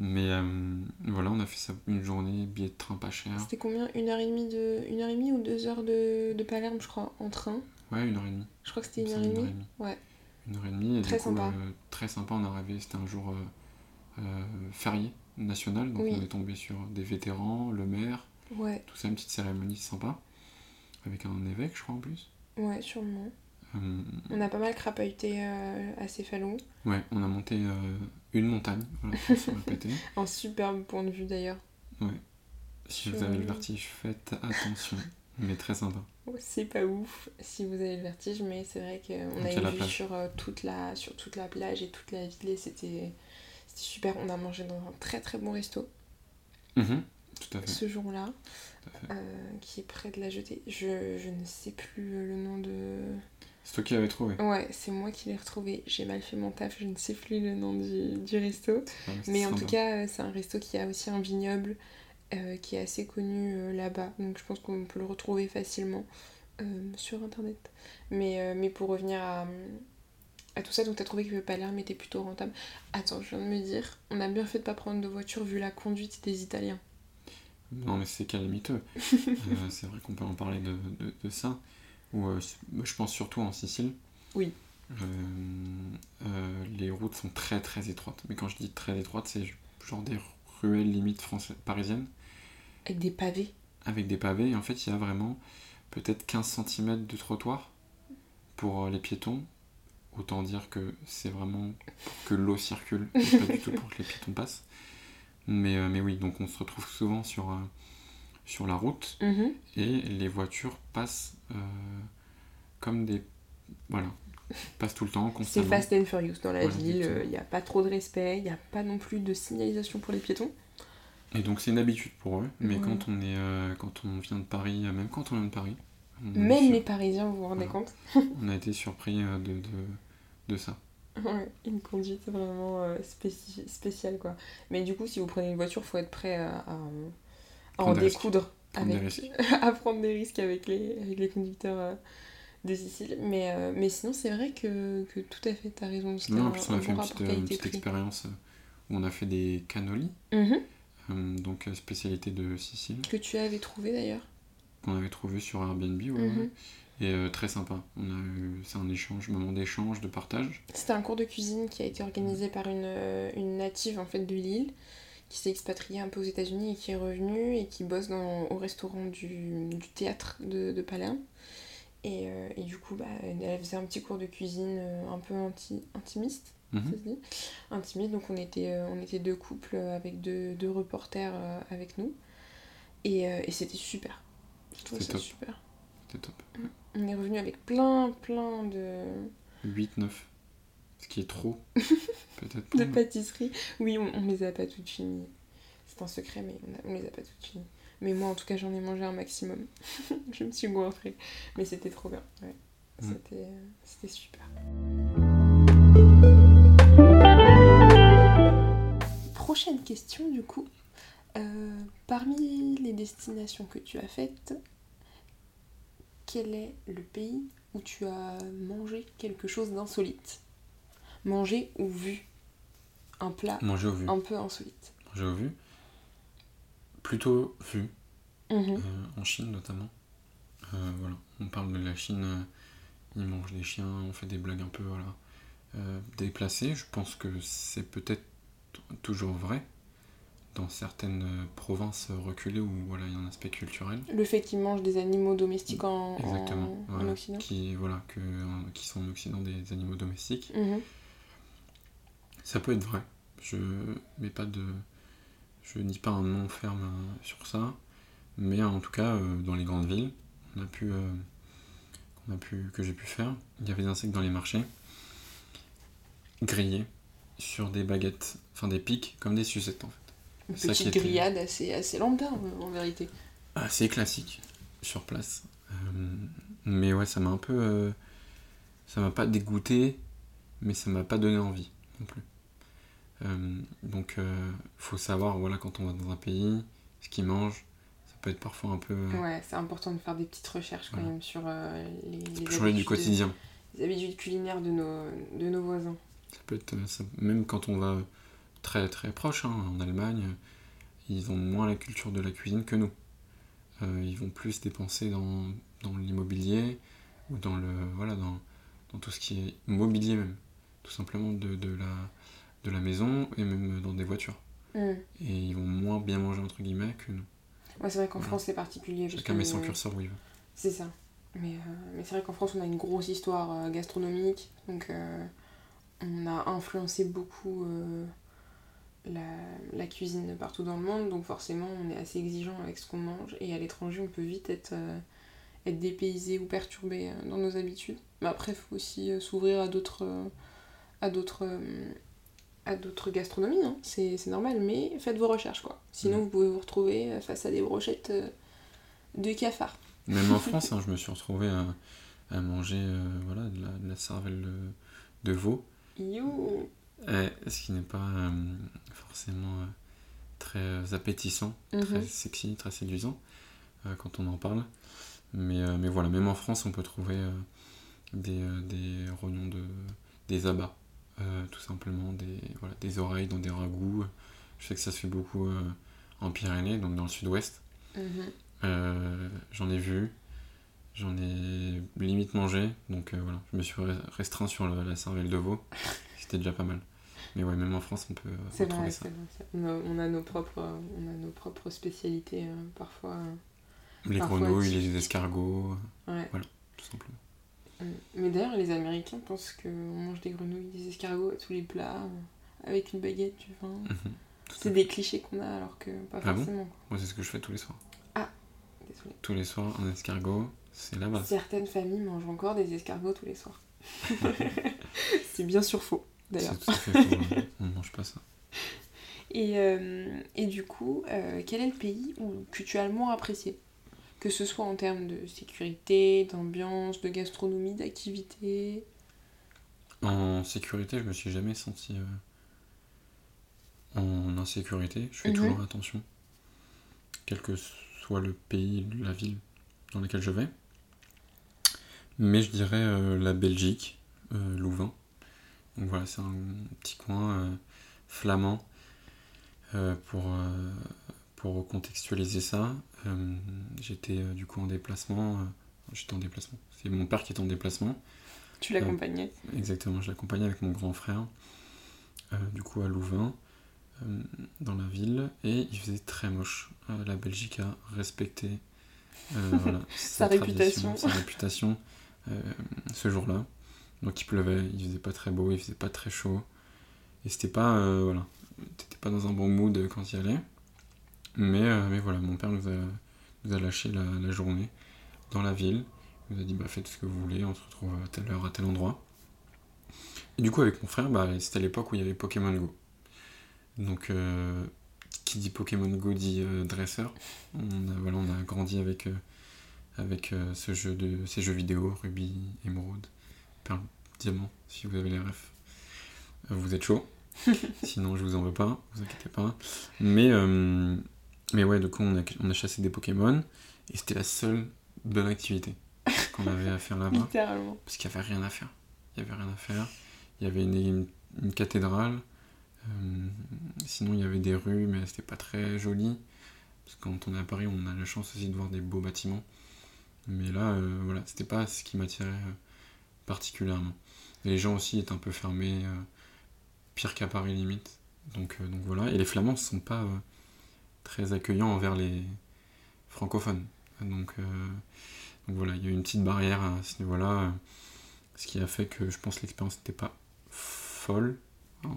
Mais euh, voilà, on a fait ça une journée, billet de train pas cher. C'était combien? Une heure et demie de... Une heure et demie ou deux heures de, de Palerme, je crois, en train? Ouais, une heure et demie. Je crois que c'était une heure et demie. Ouais. Une heure et demie. Et Très du coup, sympa. euh, très sympa. On est arrivé, c'était un jour euh, euh, férié national. Donc Oui. on est tombé sur des vétérans, le maire, Ouais, tout ça, une petite cérémonie sympa. Avec un évêque, je crois, en plus. ouais, sûrement. Euh, On a pas mal crapahuté euh, à Céphalo. ouais, on a monté euh, une montagne, voilà, [laughs] pour se répéter. Un superbe point de vue d'ailleurs. Ouais. Si vous avez le vertige, faites attention. [laughs] Mais très sympa. C'est pas ouf si vous avez le vertige, mais c'est vrai qu'on a une vue sur, toute la, sur toute la plage et toute la ville et c'était super. On a mangé dans un très très bon resto. Mhm, tout à fait. Ce jour-là, euh, qui est près de la jetée. Je, je ne sais plus le nom de. C'est toi qui l'avais trouvé Ouais, c'est moi qui l'ai retrouvé. J'ai mal fait mon taf, je ne sais plus le nom du, du resto. mais en tout cas, euh, c'est un resto qui a aussi un vignoble euh, qui est assez connu euh, là-bas. Donc je pense qu'on peut le retrouver facilement sur internet. Mais, mais pour revenir à, à tout ça, donc t'as trouvé que Palerme était plutôt rentable. Attends, je viens de me dire, on a bien fait de pas prendre de voiture vu la conduite des Italiens. Non, mais c'est calamiteux. [laughs] c'est vrai qu'on peut en parler de, de, de ça. Ou je pense surtout en Sicile. Oui. les routes sont très très étroites. Mais quand je dis très étroites, c'est genre des ruelles limites françaises, parisiennes. Avec des pavés Avec des pavés, et en fait, il y a vraiment peut-être 15 cm de trottoir pour euh, les piétons. Autant dire que c'est vraiment pour que l'eau circule, pas du tout pour que les piétons passent. [laughs] Mais, euh, mais oui, donc on se retrouve souvent sur, euh, sur la route mhm. et les voitures passent comme des. Voilà, passent tout le temps. C'est fast and furious dans la ville, il n'y a pas trop de respect, il n'y a pas non plus de signalisation pour les piétons. Et donc c'est une habitude pour eux, mais quand on est euh, quand on vient de Paris, euh, même quand on vient de Paris. Même les Parisiens, vous vous rendez compte On a été surpris euh, de, de, de ça. Ouais, une conduite vraiment spéciale quoi. Mais du coup, si vous prenez une voiture, faut être prêt à, à, en découdre. Avec, [laughs] à prendre des risques avec les, avec les conducteurs de Sicile. Mais, mais sinon, c'est vrai que, que, tout à fait, t'as raison. Non, en plus, on a fait une petite, expérience où on a fait des cannolis. Euh, donc euh, spécialité de Sicile. Que tu avais trouvé d'ailleurs Qu'on avait trouvé sur Airbnb, ouais. Mhm. Et euh, très sympa. On a eu, c'est un échange, moment d'échange, de partage. C'était un cours de cuisine qui a été organisé par une, une native en fait de Lille, qui s'est expatriée un peu aux États-Unis et qui est revenue et qui bosse dans, au restaurant du, du théâtre de, de Palerme. Et, et, du coup, bah, elle faisait un petit cours de cuisine un peu anti, intimiste. Mhm. Intimiste. Donc on était, euh, on était deux couples avec deux, deux reporters euh, avec nous. Et, euh, et c'était super. C'était super. C'était top. On est revenu avec plein, plein de. 8-9. Ce qui est trop. [laughs] Peut-être De pâtisserie. Oui, on, on, les a pas toutes finies. C'est un secret, mais on, on les a pas toutes finies. Mais moi, en tout cas, j'en ai mangé un maximum. [laughs] je me suis goinfrée. Mais c'était trop bien. Ouais. Mm. C'était super. prochaine question, du coup. Euh, parmi les destinations que tu as faites, quel est le pays où tu as mangé quelque chose d'insolite? Mangé ou vu? Un plat Mangé ou vu. un peu insolite. Mangé ou vu? Plutôt vu. Mhm. Euh, en Chine notamment. Euh, voilà, on parle de la Chine, ils mangent des chiens, on fait des blagues un peu voilà, déplacées. Je pense que c'est peut-être toujours vrai dans certaines provinces reculées où voilà, il y a un aspect culturel. Le fait qu'ils mangent des animaux domestiques en, Exactement, en, Occident qui, voilà, que, qui sont en Occident des animaux domestiques. Mhm. Ça peut être vrai. Je mets pas de. Je dis pas un nom ferme euh, sur ça. Mais en tout cas, euh, dans les grandes villes, on a pu, euh, a pu, que j'ai pu faire, il y avait des insectes dans les marchés, grillés, sur des baguettes, enfin des pics, comme des sucettes en fait. Une petite grillade assez, assez lambda en, vérité. Assez classique sur place. Euh, mais ouais, ça m'a un peu. Euh, ça m'a pas dégoûté, mais ça m'a pas donné envie non plus. Euh, donc, faut savoir, voilà, quand on va dans un pays, ce qu'ils mangent, ça peut être parfois un peu. Ouais, c'est important de faire des petites recherches quand même sur les. Ça peut changer du quotidien. les habitudes culinaires de nos, de nos voisins. Ça peut être. même quand on va très très proche, hein, en Allemagne, ils ont moins la culture de la cuisine que nous. Euh, ils vont plus dépenser dans, dans l'immobilier ou dans le voilà dans, dans, tout ce qui est mobilier même, tout simplement de, de, la, de la maison et même dans des voitures. Mm. Et ils vont moins bien manger entre guillemets que nous. Ouais, c'est vrai qu'en France c'est particulier. Chacun met son curseur où il veut. C'est ça. Mais, euh, mais c'est vrai qu'en France on a une grosse histoire euh, gastronomique, donc on a influencé beaucoup la, la, cuisine partout dans le monde, donc forcément on est assez exigeant avec ce qu'on mange, et à l'étranger on peut vite être, euh, être dépaysé ou perturbé euh, dans nos habitudes. Mais après, il faut aussi euh, s'ouvrir à d'autres à d'autres à d'autres gastronomies, hein. c'est normal, mais faites vos recherches quoi. Sinon, Mm. vous pouvez vous retrouver face à des brochettes euh, de cafards. Même en [laughs] France, hein, je me suis retrouvé à, à manger euh, voilà, de, la, de la cervelle de, de veau, You euh, ce qui n'est pas euh, forcément euh, très appétissant, très Mhm. sexy, très séduisant euh, quand on en parle. Mais, euh, mais voilà, même en France, on peut trouver euh, des, euh, des rognons de. des abats, euh, tout simplement, des, voilà, des oreilles dans des ragoûts. Je sais que ça se fait beaucoup euh, en Pyrénées, donc dans le sud-ouest. Mhm. Euh, j'en ai vu, j'en ai limite mangé, donc euh, voilà, je me suis re- restreint sur la cervelle de veau, [laughs] c'était déjà pas mal. Mais ouais, même en France, on peut euh, C'est retrouver vrai, ça. c'est vrai, c'est- on a, nos propres, on a nos propres spécialités euh, parfois. euh, Les Parfois, grenouilles, tu- les escargots, ouais. tout simplement. Mm. Mais d'ailleurs, les Américains pensent qu'on mange des grenouilles, des escargots à tous les plats, euh, avec une baguette, du vin. Mhm. C'est des clichés qu'on a alors que pas Ah forcément. Moi, c'est ce que je fais tous les soirs. Désolée. Tous les soirs, un escargot, c'est la base. Certaines familles mangent encore des escargots tous les soirs. [laughs] [laughs] c'est bien sûr faux, d'ailleurs. C'est tout à fait faux, euh, on ne mange pas ça. [laughs] Et, euh, et du coup, euh, quel est le pays où, que tu as le moins apprécié? Que ce soit en termes de sécurité, d'ambiance, de gastronomie, d'activité? En sécurité, je me suis jamais senti euh, en insécurité. Je fais Mhm. toujours attention, quel que soit le pays, la ville dans laquelle je vais. Mais je dirais la Belgique, Louvain. Donc voilà, c'est un petit coin euh, flamand. Euh, pour, euh, pour contextualiser ça, euh, j'étais euh, du coup en déplacement. euh, j'étais en déplacement. C'est mon père qui est en déplacement. Tu l'accompagnais? Exactement, je l'accompagnais avec mon grand frère, euh, du coup à Louvain, euh, dans la ville, et il faisait très moche. Euh, la Belgique a respecté euh, [laughs] voilà, Sa réputation. sa réputation euh, ce jour-là. Donc il pleuvait, il faisait pas très beau, il faisait pas très chaud, et c'était pas, euh, voilà, t'étais pas dans un bon mood quand il y allait. Mais, euh, mais voilà, mon père nous a, nous a lâché la, journée dans la ville. Il nous a dit bah, faites ce que vous voulez, on se retrouve à telle heure, à tel endroit. Et du coup, avec mon frère, bah, c'était l'époque où il y avait Pokémon Go. Donc, euh, qui dit Pokémon Go dit euh, dresseur. On a, voilà, on a grandi avec, avec ce jeu de, ces jeux vidéo, Ruby, Émeraude, Perle, Diamant, si vous avez les refs. Euh, vous êtes chaud. [laughs] Sinon, je vous en veux pas, vous inquiétez pas. Mais, euh, mais ouais, du coup, on a, on a chassé des Pokémon et c'était la seule bonne activité qu'on avait à faire [laughs] là-bas Littéralement. parce qu'il n'y avait rien à faire. Il n'y avait rien à faire. Il y avait une, une- une cathédrale. euh, sinon, il y avait des rues, mais c'était pas très joli. Parce que quand on est à Paris, on a la chance aussi de voir des beaux bâtiments. Mais là, euh, voilà, c'était pas ce qui m'attirait particulièrement. Les gens aussi étaient un peu fermés, euh, pire qu'à Paris limite. Donc, euh, voilà. Et les Flamands ne sont pas euh, très accueillants envers les francophones. Donc, voilà, il y a eu une petite barrière à ce niveau-là. ce qui a fait que je pense que l'expérience n'était pas folle euh,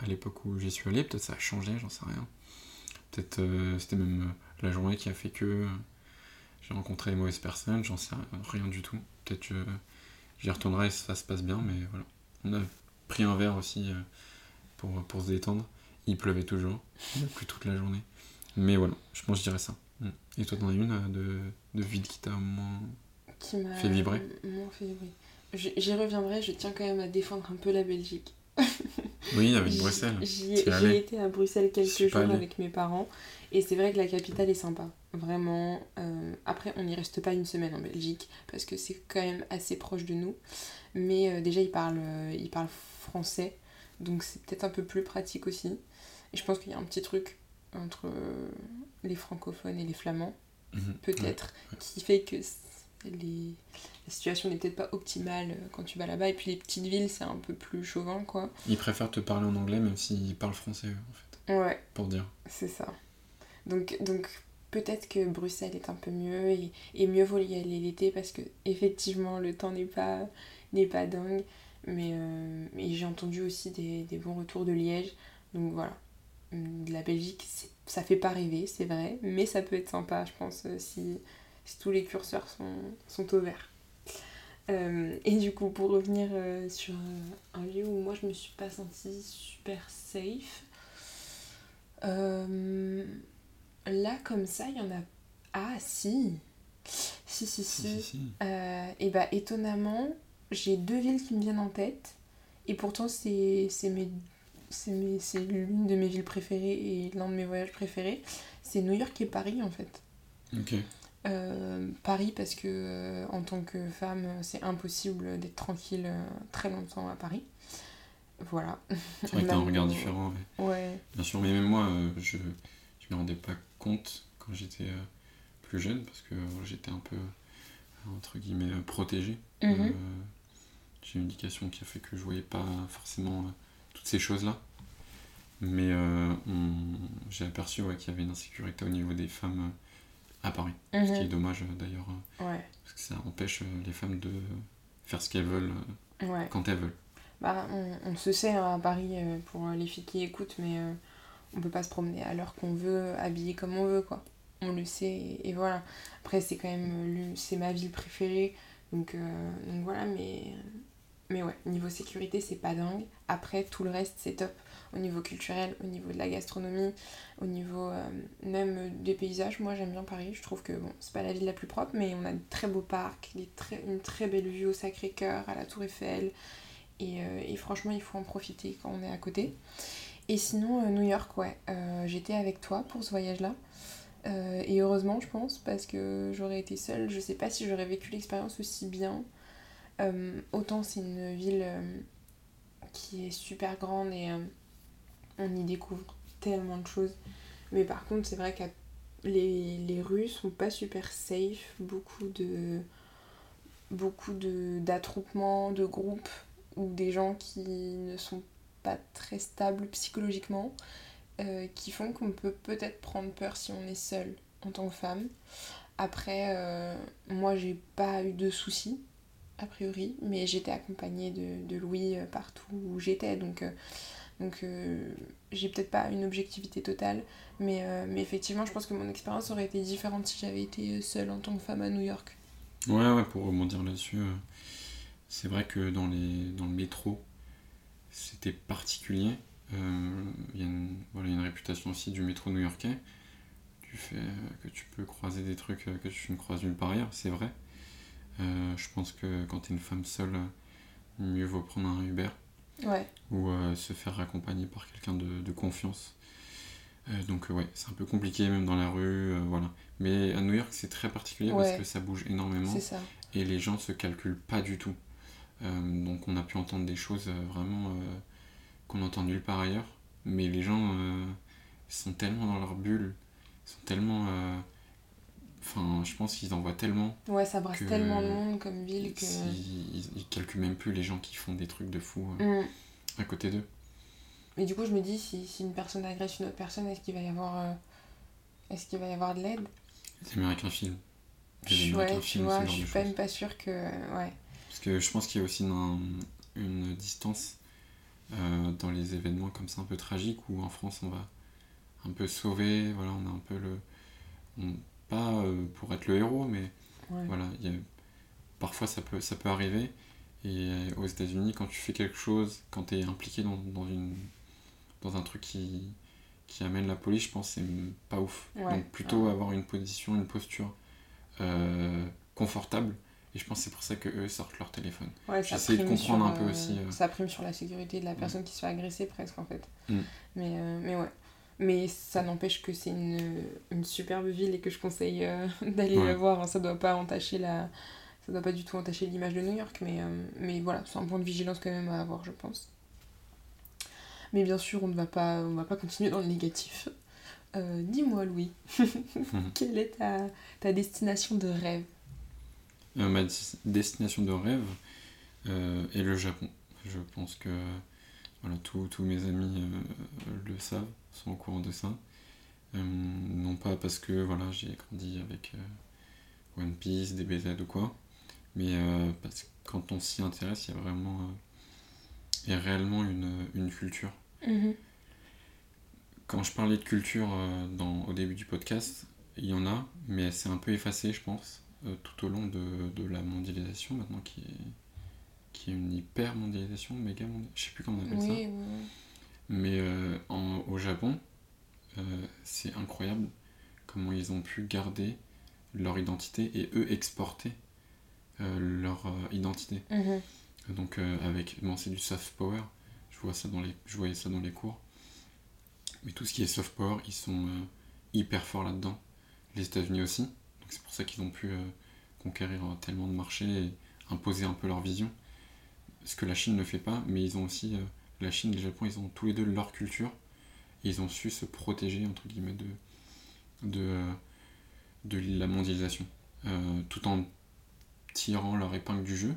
à l'époque où j'y suis allé. Peut-être ça a changé, j'en sais rien. Peut-être euh, c'était même la journée qui a fait que j'ai rencontré les mauvaises personnes, j'en sais rien du tout. Peut-être j'y retournerai et ça se passe bien, mais voilà. On a pris un verre aussi euh, pour, pour se détendre. Il pleuvait toujours, il a plu toute la journée. Mais voilà, je pense que je dirais ça. Et toi, t'en as une euh, de, de ville qui t'a moins. Qui m'a Fait vibrer. moins fait vibrer. J'y reviendrai, je tiens quand même à défendre un peu la Belgique. [laughs] Oui, avec Bruxelles. J'y allé été à Bruxelles quelques jours avec mes parents et c'est vrai que la capitale est sympa. Vraiment. euh, après, on n'y reste pas une semaine en Belgique parce que c'est quand même assez proche de nous. Mais euh, déjà, ils parlent, euh, ils parlent français donc c'est peut-être un peu plus pratique aussi. Et je pense qu'il y a un petit truc entre les francophones et les flamands, Mhm. peut-être, qui fait que les... la situation n'est peut-être pas optimale quand tu vas là-bas. Et puis les petites villes, c'est un peu plus chauvin, quoi. Ils préfèrent te parler en anglais même s'ils parlent français, en fait, Ouais. pour dire. C'est ça. Donc, donc peut-être que Bruxelles est un peu mieux et, et mieux vaut y aller l'été parce que [laughs] effectivement le temps n'est pas, n'est pas dingue. Mais, euh, mais j'ai entendu aussi des, des bons retours de Liège. Donc voilà. Hum, La Belgique, ça fait pas rêver, c'est vrai, mais ça peut être sympa, je pense, euh, si, si tous les curseurs sont, sont au vert. Euh, et du coup, pour revenir euh, sur un lieu où moi je me suis pas sentie super safe, euh, là comme ça, il y en a. Ah si Si, si, si. et bah étonnamment, j'ai deux villes qui me viennent en tête. Et pourtant, c'est mes c'est l'une de mes villes préférées et l'un de mes voyages préférés. C'est New York et Paris en fait. Ok. Euh, Paris parce que euh, en tant que femme c'est impossible d'être tranquille euh, très longtemps à Paris. Voilà. C'est vrai que [laughs] t'as un regard différent. Ouais. Bien sûr, mais même moi je je me rendais pas compte quand j'étais plus jeune parce que j'étais un peu entre guillemets protégé. Mhm. J'ai une éducation qui a fait que je voyais pas forcément toutes ces choses là. Mais j'ai aperçu qu'il y avait une insécurité au niveau des femmes à Paris. Ce qui est mhm. dommage euh, d'ailleurs. Euh, parce que ça empêche euh, les femmes de faire ce qu'elles veulent quand elles veulent. Bah, on, se sait à Paris pour les filles qui écoutent, mais on peut pas se promener à l'heure qu'on veut, habiller comme on veut, quoi. On le sait, et, voilà. Après, c'est quand même c'est ma ville préférée, donc, donc voilà, mais, mais ouais, niveau sécurité, c'est pas dingue. Après, tout le reste, c'est top au niveau culturel, au niveau de la gastronomie, au niveau euh, même des paysages. Moi j'aime bien Paris, je trouve que bon, c'est pas la ville la plus propre, mais on a de très beaux parcs, des très, une très belle vue au Sacré-Cœur, à la Tour Eiffel. Et, euh, et, franchement, il faut en profiter quand on est à côté. Et sinon, euh, New York, ouais, j'étais avec toi pour ce voyage-là. et heureusement, je pense, parce que j'aurais été seule, je sais pas si j'aurais vécu l'expérience aussi bien. autant c'est une ville qui est super grande et on y découvre tellement de choses. Mais par contre, c'est vrai que les, les rues sont pas super safe, beaucoup de beaucoup d'attroupements, de, groupes ou des gens qui ne sont pas très stables psychologiquement, euh, qui font qu'on peut peut-être prendre peur si on est seul en tant que femme. Après, euh, moi j'ai pas eu de soucis, a priori, mais j'étais accompagnée de, de Louis euh, partout où j'étais, donc donc euh, j'ai peut-être pas une objectivité totale, mais, mais effectivement je pense que mon expérience aurait été différente si j'avais été seule en tant que femme à New York. Ouais, ouais, pour rebondir là-dessus, c'est vrai que dans, les, dans le métro, c'était particulier. Il y, a une, réputation aussi du métro new-yorkais. Tu fais que tu peux croiser des trucs que tu ne croises nulle part ailleurs, c'est vrai. je pense que quand tu es une femme seule, mieux vaut prendre un Uber ou euh, se faire accompagner par quelqu'un de, confiance. Euh, donc euh, ouais, c'est un peu compliqué même dans la rue, voilà. Mais à New York, c'est très particulier parce que ça bouge énormément et les gens se calculent pas du tout. Donc on a pu entendre des choses vraiment qu'on entend nulle part ailleurs, mais les gens sont tellement dans leur bulle, sont tellement Enfin, je pense qu'ils en voient tellement. Ouais, ça brasse tellement de monde comme ville que. Ils, ils, calculent même plus les gens qui font des trucs de fou euh, mm. à côté d'eux. Mais du coup, je me dis, si, si une personne agresse une autre personne, est-ce qu'il va y avoir. Euh, est-ce qu'il va y avoir de l'aide? C'est mieux avec un film. Ouais, tu vois, je suis pas même pas sûre que. Ouais. Parce que je pense qu'il y a aussi une, une distance euh, dans les événements comme ça un peu tragiques où en France on va un peu sauver, voilà, on a un peu le pas euh, pour être le héros, mais voilà, y a, parfois ça peut, ça peut arriver. Et euh, aux États-Unis, quand tu fais quelque chose, quand tu es impliqué dans, dans, une, dans un truc qui, qui amène la police, je pense que c'est pas ouf. Donc plutôt avoir une position, une posture euh, confortable. Et je pense que c'est pour ça que eux sortent leur téléphone. J'essaie de comprendre un peu aussi. Ça prime sur la sécurité de la personne qui se fait agresser presque en fait. Mm. Mais, mais ouais. Mais ça n'empêche que c'est une, une, superbe ville et que je conseille euh, [laughs] d'aller la voir. Ça doit pas entacher la... Ça doit pas du tout entacher l'image de New York, mais, euh, mais voilà, c'est un point de vigilance quand même à avoir, je pense. Mais bien sûr, on ne va pas, on va pas continuer dans le négatif. Euh, dis-moi, Louis, [laughs] [laughs] quelle est ta, ta, destination de rêve? Ma destination de rêve est le Japon. Je pense que voilà, tous mes amis le savent sont au courant de ça. Euh, non pas parce que voilà, j'ai grandi avec euh, One Piece, DBZ ou quoi, mais euh, parce que quand on s'y intéresse, il y a vraiment il y a réellement une, une culture. Mhm. Quand je parlais de culture dans, au début du podcast, il y en a, mais c'est un peu effacé, je pense, euh, tout au long de, de la mondialisation, maintenant qui est, qui est une hyper mondialisation, méga mondialisation, je sais plus comment on appelle Oui, ça. oui. Mais euh, en- au Japon, euh, c'est incroyable comment ils ont pu garder leur identité et eux exporter leur identité. Mhm. Donc avec, bon c'est du soft power, je vois ça dans les, je voyais ça dans les cours. Mais tout ce qui est soft power, ils sont hyper forts là-dedans. Les États-Unis aussi. C'est pour ça qu'ils ont pu euh, conquérir euh, tellement de marchés et imposer un peu leur vision. Ce que la Chine ne fait pas, mais ils ont aussi, euh, la Chine et le Japon, ils ont tous les deux leur culture. Et ils ont su se protéger entre guillemets de, de, de la mondialisation, Euh, tout en tirant leur épingle du jeu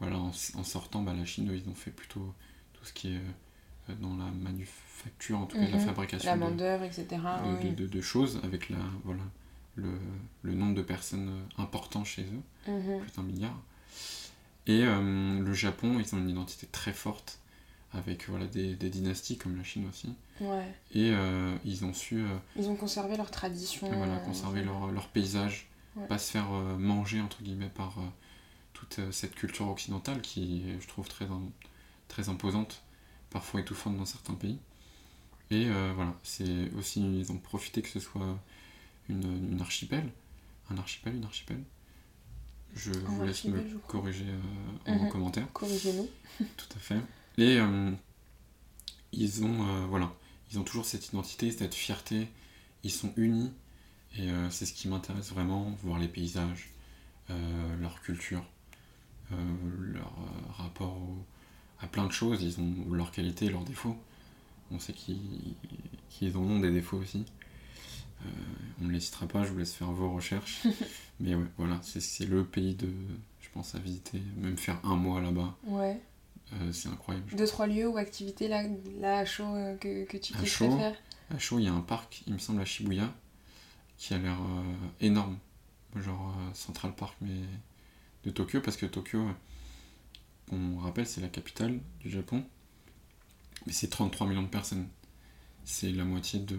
voilà, en, en sortant, bah, la Chine, ils ont fait plutôt tout ce qui est euh, dans la manufacture, en tout cas la Mhm. fabrication La de, etc. de, oui. de- de- de choses, avec la, voilà, le, le nombre de personnes importants chez eux, Mhm. plus d'un milliard. Et euh, le Japon, ils ont une identité très forte, avec voilà, des, des dynasties comme la Chine aussi. Ouais. Et euh, ils ont su euh, Ils ont conservé leur tradition. voilà, conserver leur, leur paysage, Ouais. pas se faire manger entre guillemets par toute cette culture occidentale qui est, je trouve, très, très imposante, parfois étouffante dans certains pays. Et voilà, c'est aussi, ils ont profité que ce soit une, une archipel, un archipel, une archipel. Je Un vous laisse me archipel, corriger euh, en Mhm. commentaire. Corrigez-nous. [laughs] Tout à fait. Et euh, ils ont euh, voilà, ils ont toujours cette identité, cette fierté. Ils sont unis et c'est ce qui m'intéresse vraiment, voir les paysages, leur culture, leur rapport au- à plein de choses. Ils ont leurs qualités, leurs défauts. On sait qu'ils qu'ils en ont des défauts aussi. Euh, on ne les citera pas, je vous laisse faire vos recherches. [laughs] Mais ouais, voilà, c'est- le pays de, je pense, à visiter, même faire un mois là-bas. Ouais. Euh, c'est incroyable. Deux, trois lieux ou activités là, là à chaud euh, que, que tu kifferais chaud faire. À Shaw, il y a un parc, il me semble, à Shibuya, qui a l'air euh, énorme. Genre Central Park, mais de Tokyo, parce que Tokyo, on rappelle, c'est la capitale du Japon, mais c'est 33 millions de personnes. C'est la moitié de,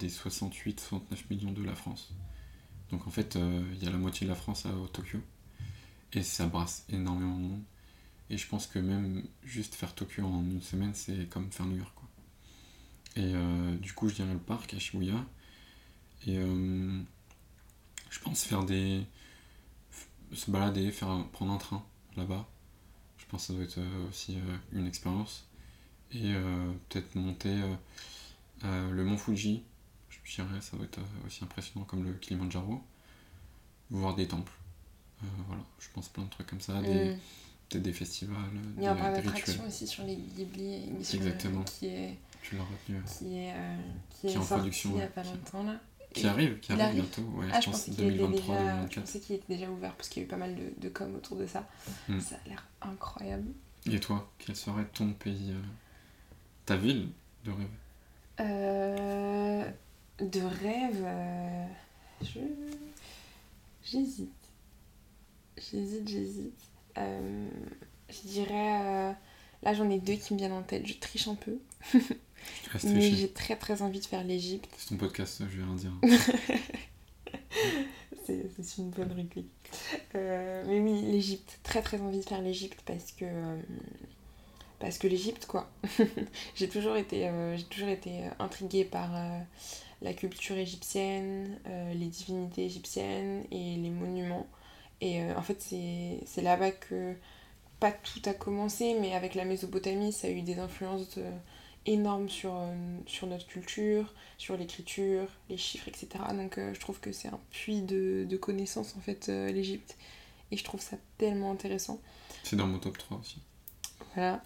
des 68-69 millions de la France. Donc en fait, euh, il y a la moitié de la France à Tokyo, et ça brasse énormément de monde. Et je pense que même juste faire Tokyo en une semaine, c'est comme faire New York. Quoi. Et euh, du coup, je dirais le parc à Shibuya. Et euh, je pense faire des. se balader, faire prendre un train là-bas. Je pense que ça doit être aussi une expérience. Et peut-être monter euh, le mont Fuji. Je dirais, ça doit être euh, aussi impressionnant comme le Kilimanjaro. Voir des temples. Euh, voilà, je pense plein de trucs comme ça. Des, Mm. peut-être des festivals, Il y a un des, rituels. aussi sur les Ghibli Exactement. qui est Tu l'as retenu. qui est euh, qui Qui est, est en sorti production, il y a pas longtemps là. Qui arrive, qui arrive, arrive bientôt. Ouais, Ah, je je pense pensais qu'il était 2023, déjà, je 2024. pensais qu'il était déjà ouvert parce qu'il y a eu pas mal de, de com autour de ça. Mm. Ça a l'air incroyable. Et toi, quel serait ton pays, euh, ta ville de rêve? Euh, de rêve, euh, je j'hésite, j'hésite, j'hésite. Euh, je dirais, là j'en ai deux qui me viennent en tête. Je triche un peu, mais j'ai très très envie de faire l'Égypte. C'est ton podcast, je vais rien dire. [laughs] C'est une bonne réplique. Mais oui, l'Égypte. Très très envie de faire l'Égypte parce que. Euh, parce que l'Égypte, quoi. [laughs] j'ai toujours été, euh, j'ai toujours été intriguée par euh, la culture égyptienne, euh, les divinités égyptiennes et les monuments. Et euh, en fait, c'est là-bas que. Pas tout a commencé, mais avec la Mésopotamie, ça a eu des influences euh, énormes sur, euh, sur notre culture, sur l'écriture, les chiffres, etc. Donc euh, je trouve que c'est un puits de, de connaissances en fait euh, l'Égypte. Et je trouve ça tellement intéressant. C'est dans mon top 3 aussi. Voilà.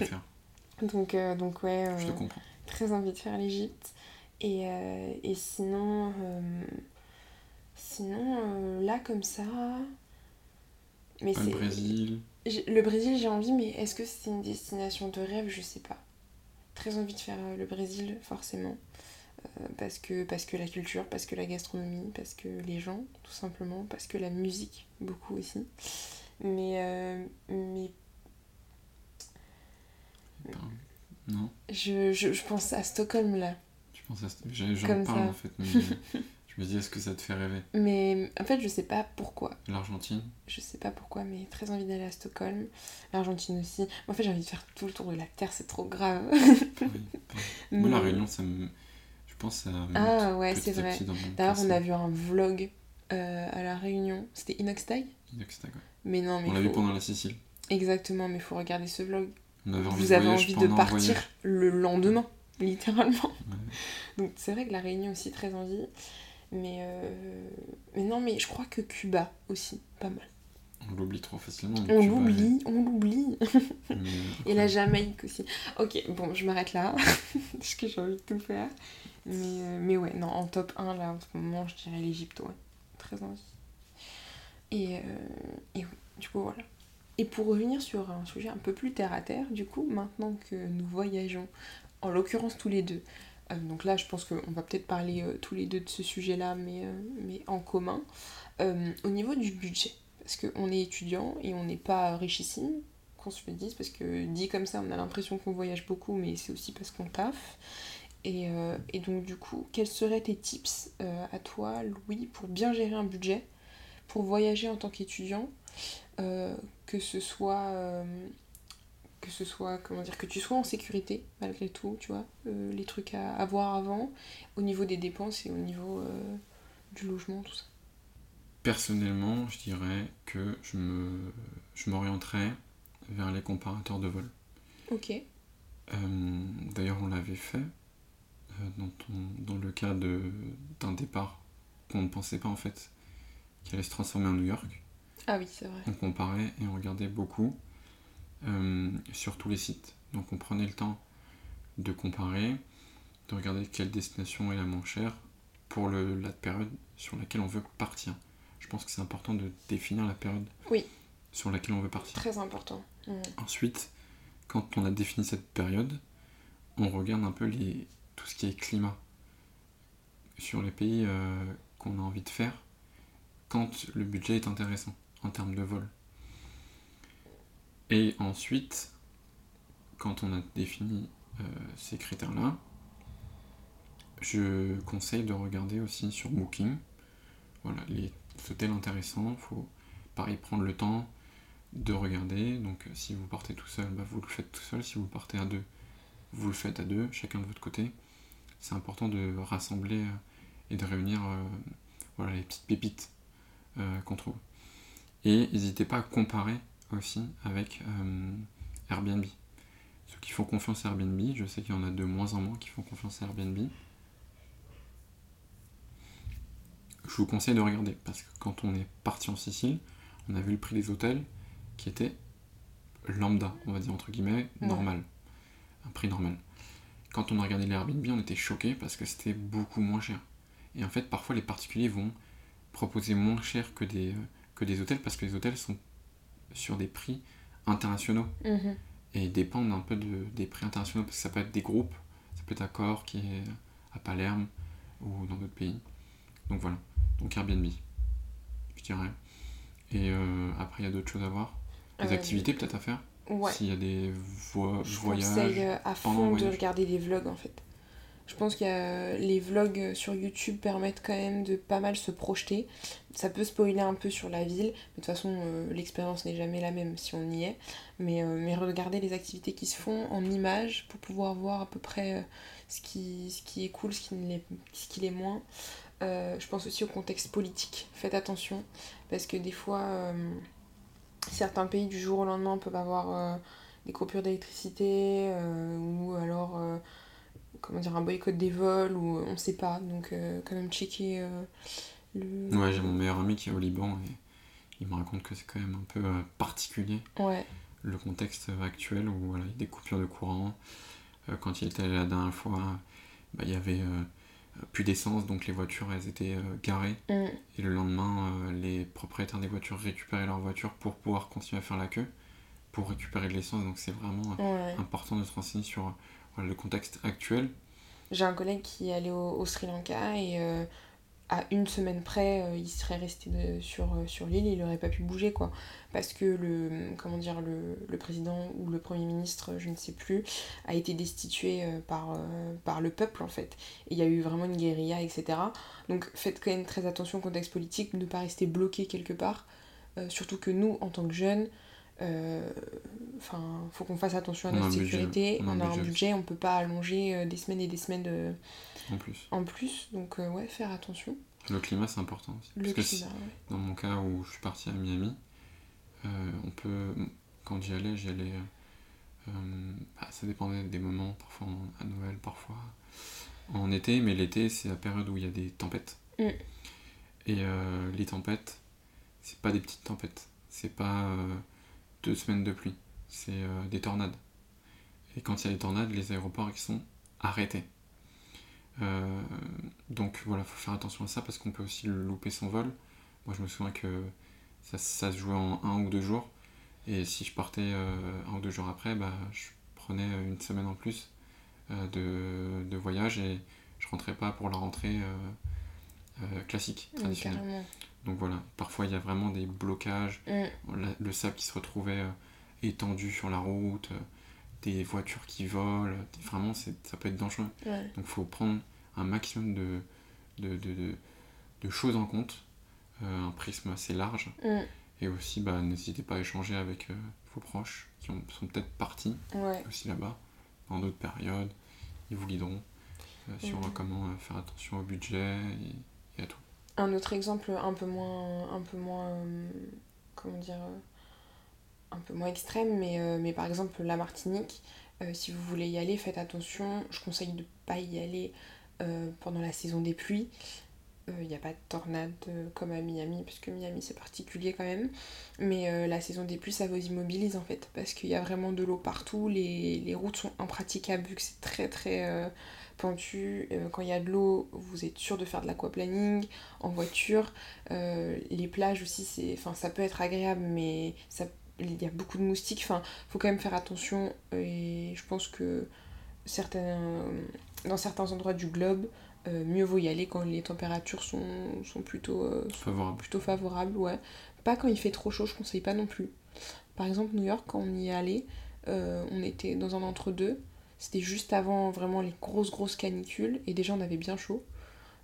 Faire. [laughs] Donc, euh, donc ouais, Je te euh, comprends. très envie de faire l'Égypte. Et, euh, et sinon, euh, sinon là comme ça... Mais le Brésil. j'ai- Le Brésil, j'ai envie, mais est-ce que c'est une destination de rêve? Je sais pas. Très envie de faire le Brésil, forcément. Euh, parce, que, parce que la culture, parce que la gastronomie, parce que les gens, tout simplement, parce que la musique, beaucoup aussi. Mais, euh, mais Non je, je, je pense à Stockholm là. Tu penses à... J'en parle ça. en fait, mais [laughs] je me dis, est-ce que ça te fait rêver? Mais en fait, je sais pas pourquoi. L'Argentine? Je sais pas pourquoi, mais très envie d'aller à Stockholm. L'Argentine aussi. En fait, j'ai envie de faire tout le tour de la Terre, c'est trop grave. Oui. [laughs] Moi, la Réunion, ça me. Je pense ça. monte Ah ouais, c'est à vrai. D'ailleurs, on a vu un vlog euh, à La Réunion. C'était Inoxtag? Inoxtag, ouais. Mais non, mais On l'a faut... vu pendant la Sicile. Exactement, mais faut regarder ce vlog. On avait envie Vous de avez envie de partir voyage. le lendemain, [laughs] littéralement. Ouais. Donc c'est vrai que la Réunion aussi très envie. Mais, euh, mais non, mais je crois que Cuba aussi, pas mal. On l'oublie trop facilement. On l'oublie, on [laughs] l'oublie. mais, Et la Jamaïque aussi. Ok, bon, je m'arrête là, [laughs] parce que j'ai envie de tout faire. Mais, euh, mais ouais, non, en top 1, là, en ce moment, je dirais l'Égypte, ouais. Très envie. Et, euh, et oui, du coup, voilà. Et pour revenir sur un sujet un peu plus terre à terre, du coup, maintenant que nous voyageons, en l'occurrence tous les deux, euh, donc là, je pense qu'on va peut-être parler euh, tous les deux de ce sujet-là, mais, euh, mais en commun, au niveau du budget. Parce qu'on est étudiant et on n'est pas richissime, qu'on se le dise, parce que dit comme ça, on a l'impression qu'on voyage beaucoup, mais c'est aussi parce qu'on taffe. Et, et donc, du coup, quels seraient tes tips à toi, Louis, pour bien gérer un budget, pour voyager en tant qu'étudiant, euh, que ce soit. euh, que ce soit, comment dire, que tu sois en sécurité malgré tout, tu vois, euh, les trucs à avoir avant, au niveau des dépenses et au niveau du logement, tout ça. Personnellement, je dirais que je me je m'orienterais vers les comparateurs de vol. Ok. D'ailleurs, on l'avait fait dans, ton- dans le cas de- d'un départ qu'on ne pensait pas en fait qui allait se transformer en New York. Ah oui, c'est vrai. On comparait et on regardait beaucoup euh, sur tous les sites. Donc on prenait le temps de comparer, de regarder quelle destination est la moins chère pour le, la période sur laquelle on veut partir. Je pense que c'est important de définir la période Oui. sur laquelle on veut partir. Très important. Mm. Ensuite, quand on a défini cette période, on regarde un peu les, tout ce qui est climat sur les pays euh, qu'on a envie de faire quand le budget est intéressant en termes de vol. Et ensuite, quand on a défini euh, ces critères-là, je conseille de regarder aussi sur Booking voilà, les hôtels intéressants. Il faut pareil prendre le temps de regarder. Donc euh, si vous partez tout seul, bah, vous le faites tout seul. Si vous partez à deux, vous le faites à deux, chacun de votre côté. C'est important de rassembler euh, et de réunir les petites pépites qu'on trouve. Et n'hésitez pas à comparer aussi avec euh, Airbnb. Ceux qui font confiance à Airbnb, je sais qu'il y en a de moins en moins qui font confiance à Airbnb. Je vous conseille de regarder parce que quand on est parti en Sicile, on a vu le prix des hôtels qui était lambda, on va dire entre guillemets, Ouais. normal. Un prix normal. Quand on a regardé les Airbnb, on était choqués parce que c'était beaucoup moins cher. Et en fait, parfois, les particuliers vont proposer moins cher que des, euh, que des hôtels parce que les hôtels sont sur des prix internationaux Mhm. et dépendent un peu de- des prix internationaux parce que ça peut être des groupes, ça peut être à Cork, qui est à Palerme ou dans d'autres pays. Donc voilà, donc Airbnb, je dirais. Et euh, après, il y a d'autres choses à voir. Des Euh, activités peut-être à faire. Ouais. S'il y a des vo- Je voyages. conseille euh, à fond de voyage. regarder les vlogs en fait. Je pense que les vlogs sur YouTube permettent quand même de pas mal se projeter. Ça peut spoiler un peu sur la ville, de toute façon euh, l'expérience n'est jamais la même si on y est. Mais, euh, mais regarder les activités qui se font en images pour pouvoir voir à peu près euh, ce, qui, ce qui est cool, ce qui l'est ce qui moins. Euh, je pense aussi au contexte politique. Faites attention parce que des fois certains pays du jour au lendemain peuvent avoir des coupures d'électricité ou alors comment dire un boycott des vols ou on sait pas donc euh, quand même checker euh, le Ouais, j'ai mon meilleur ami qui est au Liban et il me raconte que c'est quand même un peu euh, particulier ouais le contexte actuel où voilà, il y a des coupures de courant. Euh, quand il était allé la dernière fois, bah, il y avait euh, plus d'essence, donc les voitures elles étaient euh, garées. Mm. Et le lendemain, euh, les propriétaires des voitures récupéraient leur voiture pour pouvoir continuer à faire la queue, pour récupérer de l'essence. Donc c'est vraiment euh, ouais important de se renseigner sur euh, le contexte actuel. j'ai un collègue qui est allé au, Sri Lanka et euh, à une semaine près, euh, il serait resté sur, euh, sur l'île, il n'aurait pas pu bouger, quoi. Parce que le, comment dire, le, le président ou le premier ministre, je ne sais plus, a été destitué par, par le peuple, en fait. Et il y a eu vraiment une guérilla, etc. Donc faites quand même très attention au contexte politique, ne pas rester bloqué quelque part. Surtout que nous, en tant que jeunes, enfin, faut qu'on fasse attention à notre sécurité. on a On un a un budget. budget, on peut pas allonger euh, des semaines et des semaines de- En plus. en plus. Donc euh, ouais, faire attention. Le climat, c'est important aussi. Le Parce que climat, si- ouais. dans mon cas où je suis parti à Miami, euh, on peut. Quand j'y allais, j'y allais. euh, bah, ça dépendait des moments, parfois à Noël, parfois en été, mais l'été, c'est la période où il y a des tempêtes. Mm. Et euh, les tempêtes, c'est pas des petites tempêtes. C'est pas euh, deux semaines de pluie. C'est euh, des tornades. Et quand il y a des tornades, les aéroports ils sont arrêtés. Euh, donc voilà, faut faire attention à ça parce qu'on peut aussi louper son vol. Moi je me souviens que ça, ça se jouait en un ou deux jours. Et si je partais euh, un ou deux jours après, bah, je prenais une semaine en plus euh, de, de voyage et je rentrais pas pour la rentrée classique, traditionnelle. Donc voilà, parfois il y a vraiment des blocages, Mm. la- le sable qui se retrouvait euh, étendu sur la route, euh, des voitures qui volent, vraiment ça peut être dangereux. Ouais. Donc il faut prendre un maximum de, de, de, de- de choses en compte, euh, un prisme assez large, Mm. et aussi bah, n'hésitez pas à échanger avec vos proches qui ont- sont peut-être partis Ouais. aussi là-bas, dans d'autres périodes, ils vous guideront sur comment faire attention au budget et, et à tout. Un autre exemple un peu moins, un peu moins, euh, comment dire, euh, un peu moins extrême, mais, euh, par exemple la Martinique, si vous voulez y aller, faites attention. Je conseille de pas y aller pendant la saison des pluies. Il n'y a pas de tornade comme à Miami, parce que Miami c'est particulier quand même. Mais la saison des pluies, ça vous immobilise en fait, parce qu'il y a vraiment de l'eau partout, les, les routes sont impraticables vu que c'est très très pentu. Euh, quand il y a de l'eau, vous êtes sûr de faire de l'aquaplaning en voiture. Euh, les plages aussi, c'est, enfin, ça peut être agréable, mais ça, il y a beaucoup de moustiques. Enfin, faut quand même faire attention. Et je pense que certains, dans certains endroits du globe, euh, mieux vaut y aller quand les températures sont, sont plutôt, sont Favorable. plutôt favorables. Ouais. Pas quand il fait trop chaud, je conseille pas non plus. Par exemple, New York, quand on y est allé, on était dans un entre-deux. C'était juste avant vraiment les grosses grosses canicules et déjà on avait bien chaud.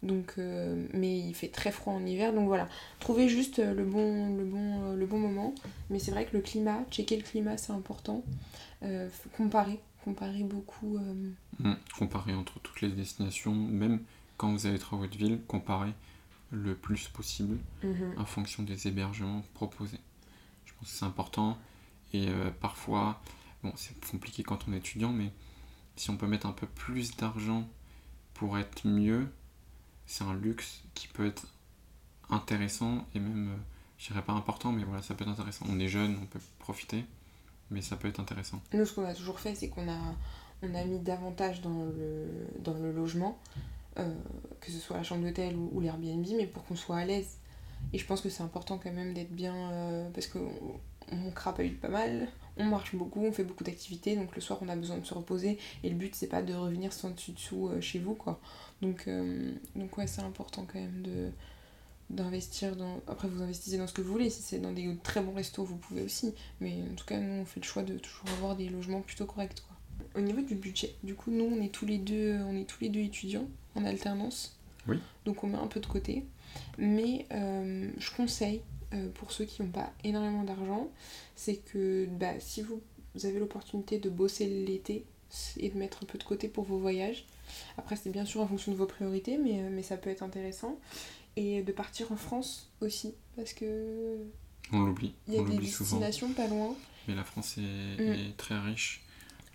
Donc, euh, mais il fait très froid en hiver, donc voilà. Trouvez juste euh, le bon, le bon, euh, le bon moment. Mais c'est vrai que le climat, checker le climat, c'est important. Euh, comparer, comparer beaucoup. euh, Mm. Comparer entre toutes les destinations, même quand vous allez être à votre ville, comparer le plus possible mhm. en fonction des hébergements proposés. Je pense que c'est important et parfois, bon, c'est compliqué quand on est étudiant, mais si on peut mettre un peu plus d'argent pour être mieux, c'est un luxe qui peut être intéressant et même, euh, je dirais pas important, mais voilà, ça peut être intéressant. On est jeune, on peut profiter, mais ça peut être intéressant. Nous, ce qu'on a toujours fait, c'est qu'on a, on a mis davantage dans le, dans le logement, euh, que ce soit la chambre d'hôtel ou, l'Airbnb, mais pour qu'on soit à l'aise. Et je pense que c'est important quand même d'être bien, euh, parce qu'on on crapahute pas mal, on marche beaucoup, on fait beaucoup d'activités, donc le soir on a besoin de se reposer, et le but c'est pas de revenir sans dessus dessous euh, chez vous, quoi. Donc, euh, donc ouais, c'est important quand même de d'investir dans... Après vous investissez dans ce que vous voulez, si c'est dans des très bons restos vous pouvez aussi, mais en tout cas nous on fait le choix de toujours avoir des logements plutôt corrects quoi. Au niveau du budget, du coup nous on est tous les deux, on est tous les deux étudiants en alternance, Oui. donc on met un peu de côté, mais euh, je conseille euh, pour ceux qui n'ont pas énormément d'argent, c'est que bah, si vous, vous avez l'opportunité de bosser l'été et de mettre un peu de côté pour vos voyages, après c'est bien sûr en fonction de vos priorités, mais, euh, mais ça peut être intéressant, et de partir en France aussi, parce que On l'oublie, il y a on des souvent. destinations pas loin, Mais la France est, Mm. est très riche.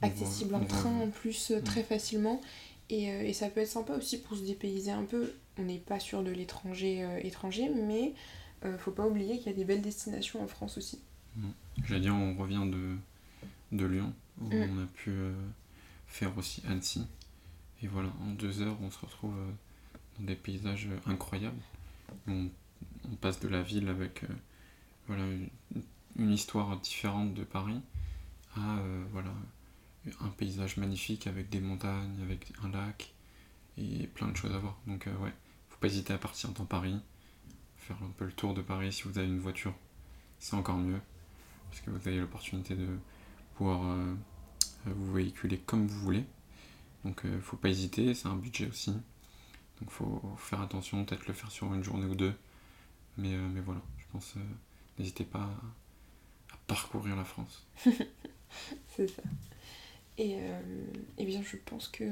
Voit- en train en plus euh, très facilement. Et, et ça peut être sympa aussi pour se dépayser un peu. On n'est pas sûr de l'étranger euh, étranger, mais euh, faut pas oublier qu'il y a des belles destinations en France aussi. J'allais dire, on revient de, de Lyon, où Mm. on a pu euh, faire aussi Annecy. Et voilà, en deux heures, on se retrouve euh, dans des paysages euh, incroyables. On, on passe de la ville avec voilà, une, une histoire différente de Paris à voilà, un paysage magnifique avec des montagnes, avec un lac et plein de choses à voir. Donc, ouais, faut pas hésiter à partir dans Paris, faire un peu le tour de Paris si vous avez une voiture, c'est encore mieux, parce que vous avez l'opportunité de pouvoir euh, vous véhiculer comme vous voulez. Donc il faut pas hésiter, c'est un budget aussi. Donc faut faire attention, peut-être le faire sur une journée ou deux. Mais, mais voilà, je pense, n'hésitez pas à, parcourir la France. [laughs] c'est ça. Et, et bien je pense que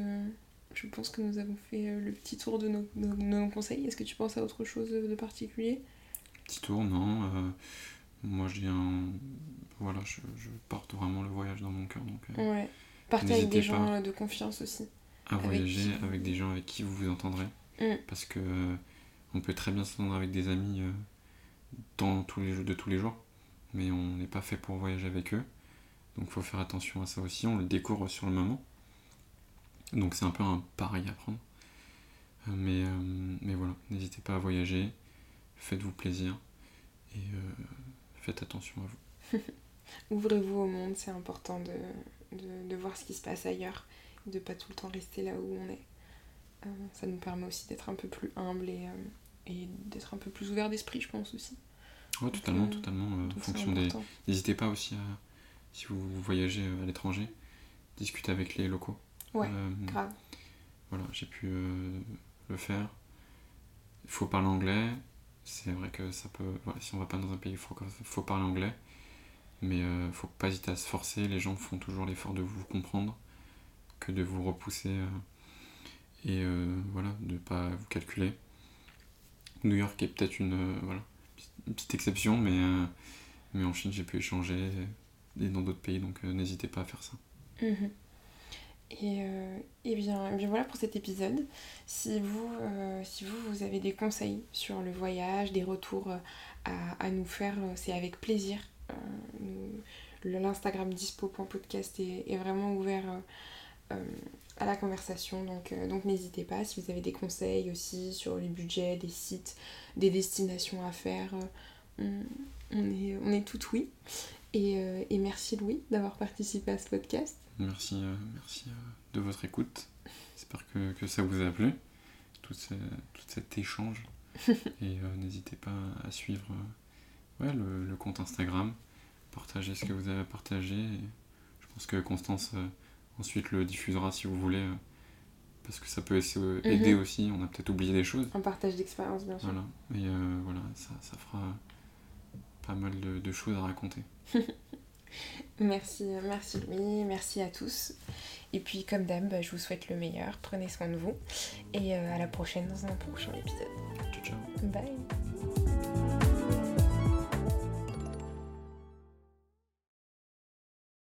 je pense que nous avons fait euh, le petit tour de nos, conseils. Est-ce que tu penses à autre chose de particulier? Petit tour, non. Euh, moi, j'ai un. Voilà, je, porte vraiment le voyage dans mon cœur. Donc, euh, ouais. Partez avec des gens de confiance aussi. À voyager avec des gens avec qui vous vous entendrez. Mm. Parce que on peut très bien s'entendre avec des amis dans tous les, de tous les jours. Mais on n'est pas fait pour voyager avec eux. Donc, il faut faire attention à ça aussi. On le découvre sur le moment. Donc c'est un peu un pareil à prendre. Euh, mais, euh, mais voilà, n'hésitez pas à voyager, faites-vous plaisir et euh, faites attention à vous. [laughs] Ouvrez-vous au monde, c'est important de, voir ce qui se passe ailleurs, de pas tout le temps rester là où on est. ça nous permet aussi d'être un peu plus humble et, et d'être un peu plus ouvert d'esprit, je pense aussi. Oui, totalement, totalement. en fonction des. N'hésitez pas aussi à, si vous voyagez à l'étranger, discuter avec les locaux. Ouais, euh, grave. Voilà, j'ai pu euh, le faire. Il faut parler anglais. C'est vrai que ça peut. si on va pas dans un pays, il faut, faut parler anglais. Mais il euh, faut pas hésiter à se forcer. Les gens font toujours l'effort de vous comprendre que de vous repousser. et voilà, de pas vous calculer. New York est peut-être une, voilà, une petite exception, mais, mais en Chine j'ai pu échanger et dans d'autres pays, donc n'hésitez pas à faire ça. Mhm. Euh, et, bien, bien, voilà pour cet épisode. Si vous, euh, si vous, vous avez des conseils sur le voyage, des retours euh, à, nous faire, c'est avec plaisir. L'Instagram dispo.podcast est, est vraiment ouvert à la conversation, donc, donc n'hésitez pas. Si vous avez des conseils aussi sur les budgets, des sites, des destinations à faire, on, est, on est tout oui. Et, et merci Louis d'avoir participé à ce podcast. Merci, euh, merci euh, de votre écoute. J'espère que, ça vous a plu, tout, cet échange. [laughs] Et euh, n'hésitez pas à suivre le, compte Instagram, partager ce que vous avez partagé. je pense que Constance ensuite le diffusera si vous voulez, parce que ça peut aider mhm. aussi. On a peut-être oublié des choses. Un partage d'expérience, bien sûr. Voilà, et voilà, ça, ça, fera pas mal de choses à raconter. [laughs] Merci, merci Louis, merci à tous. Et puis comme d'hab, bah, je vous souhaite le meilleur, prenez soin de vous. Et euh, à la prochaine dans un prochain épisode. Ciao ciao. Bye.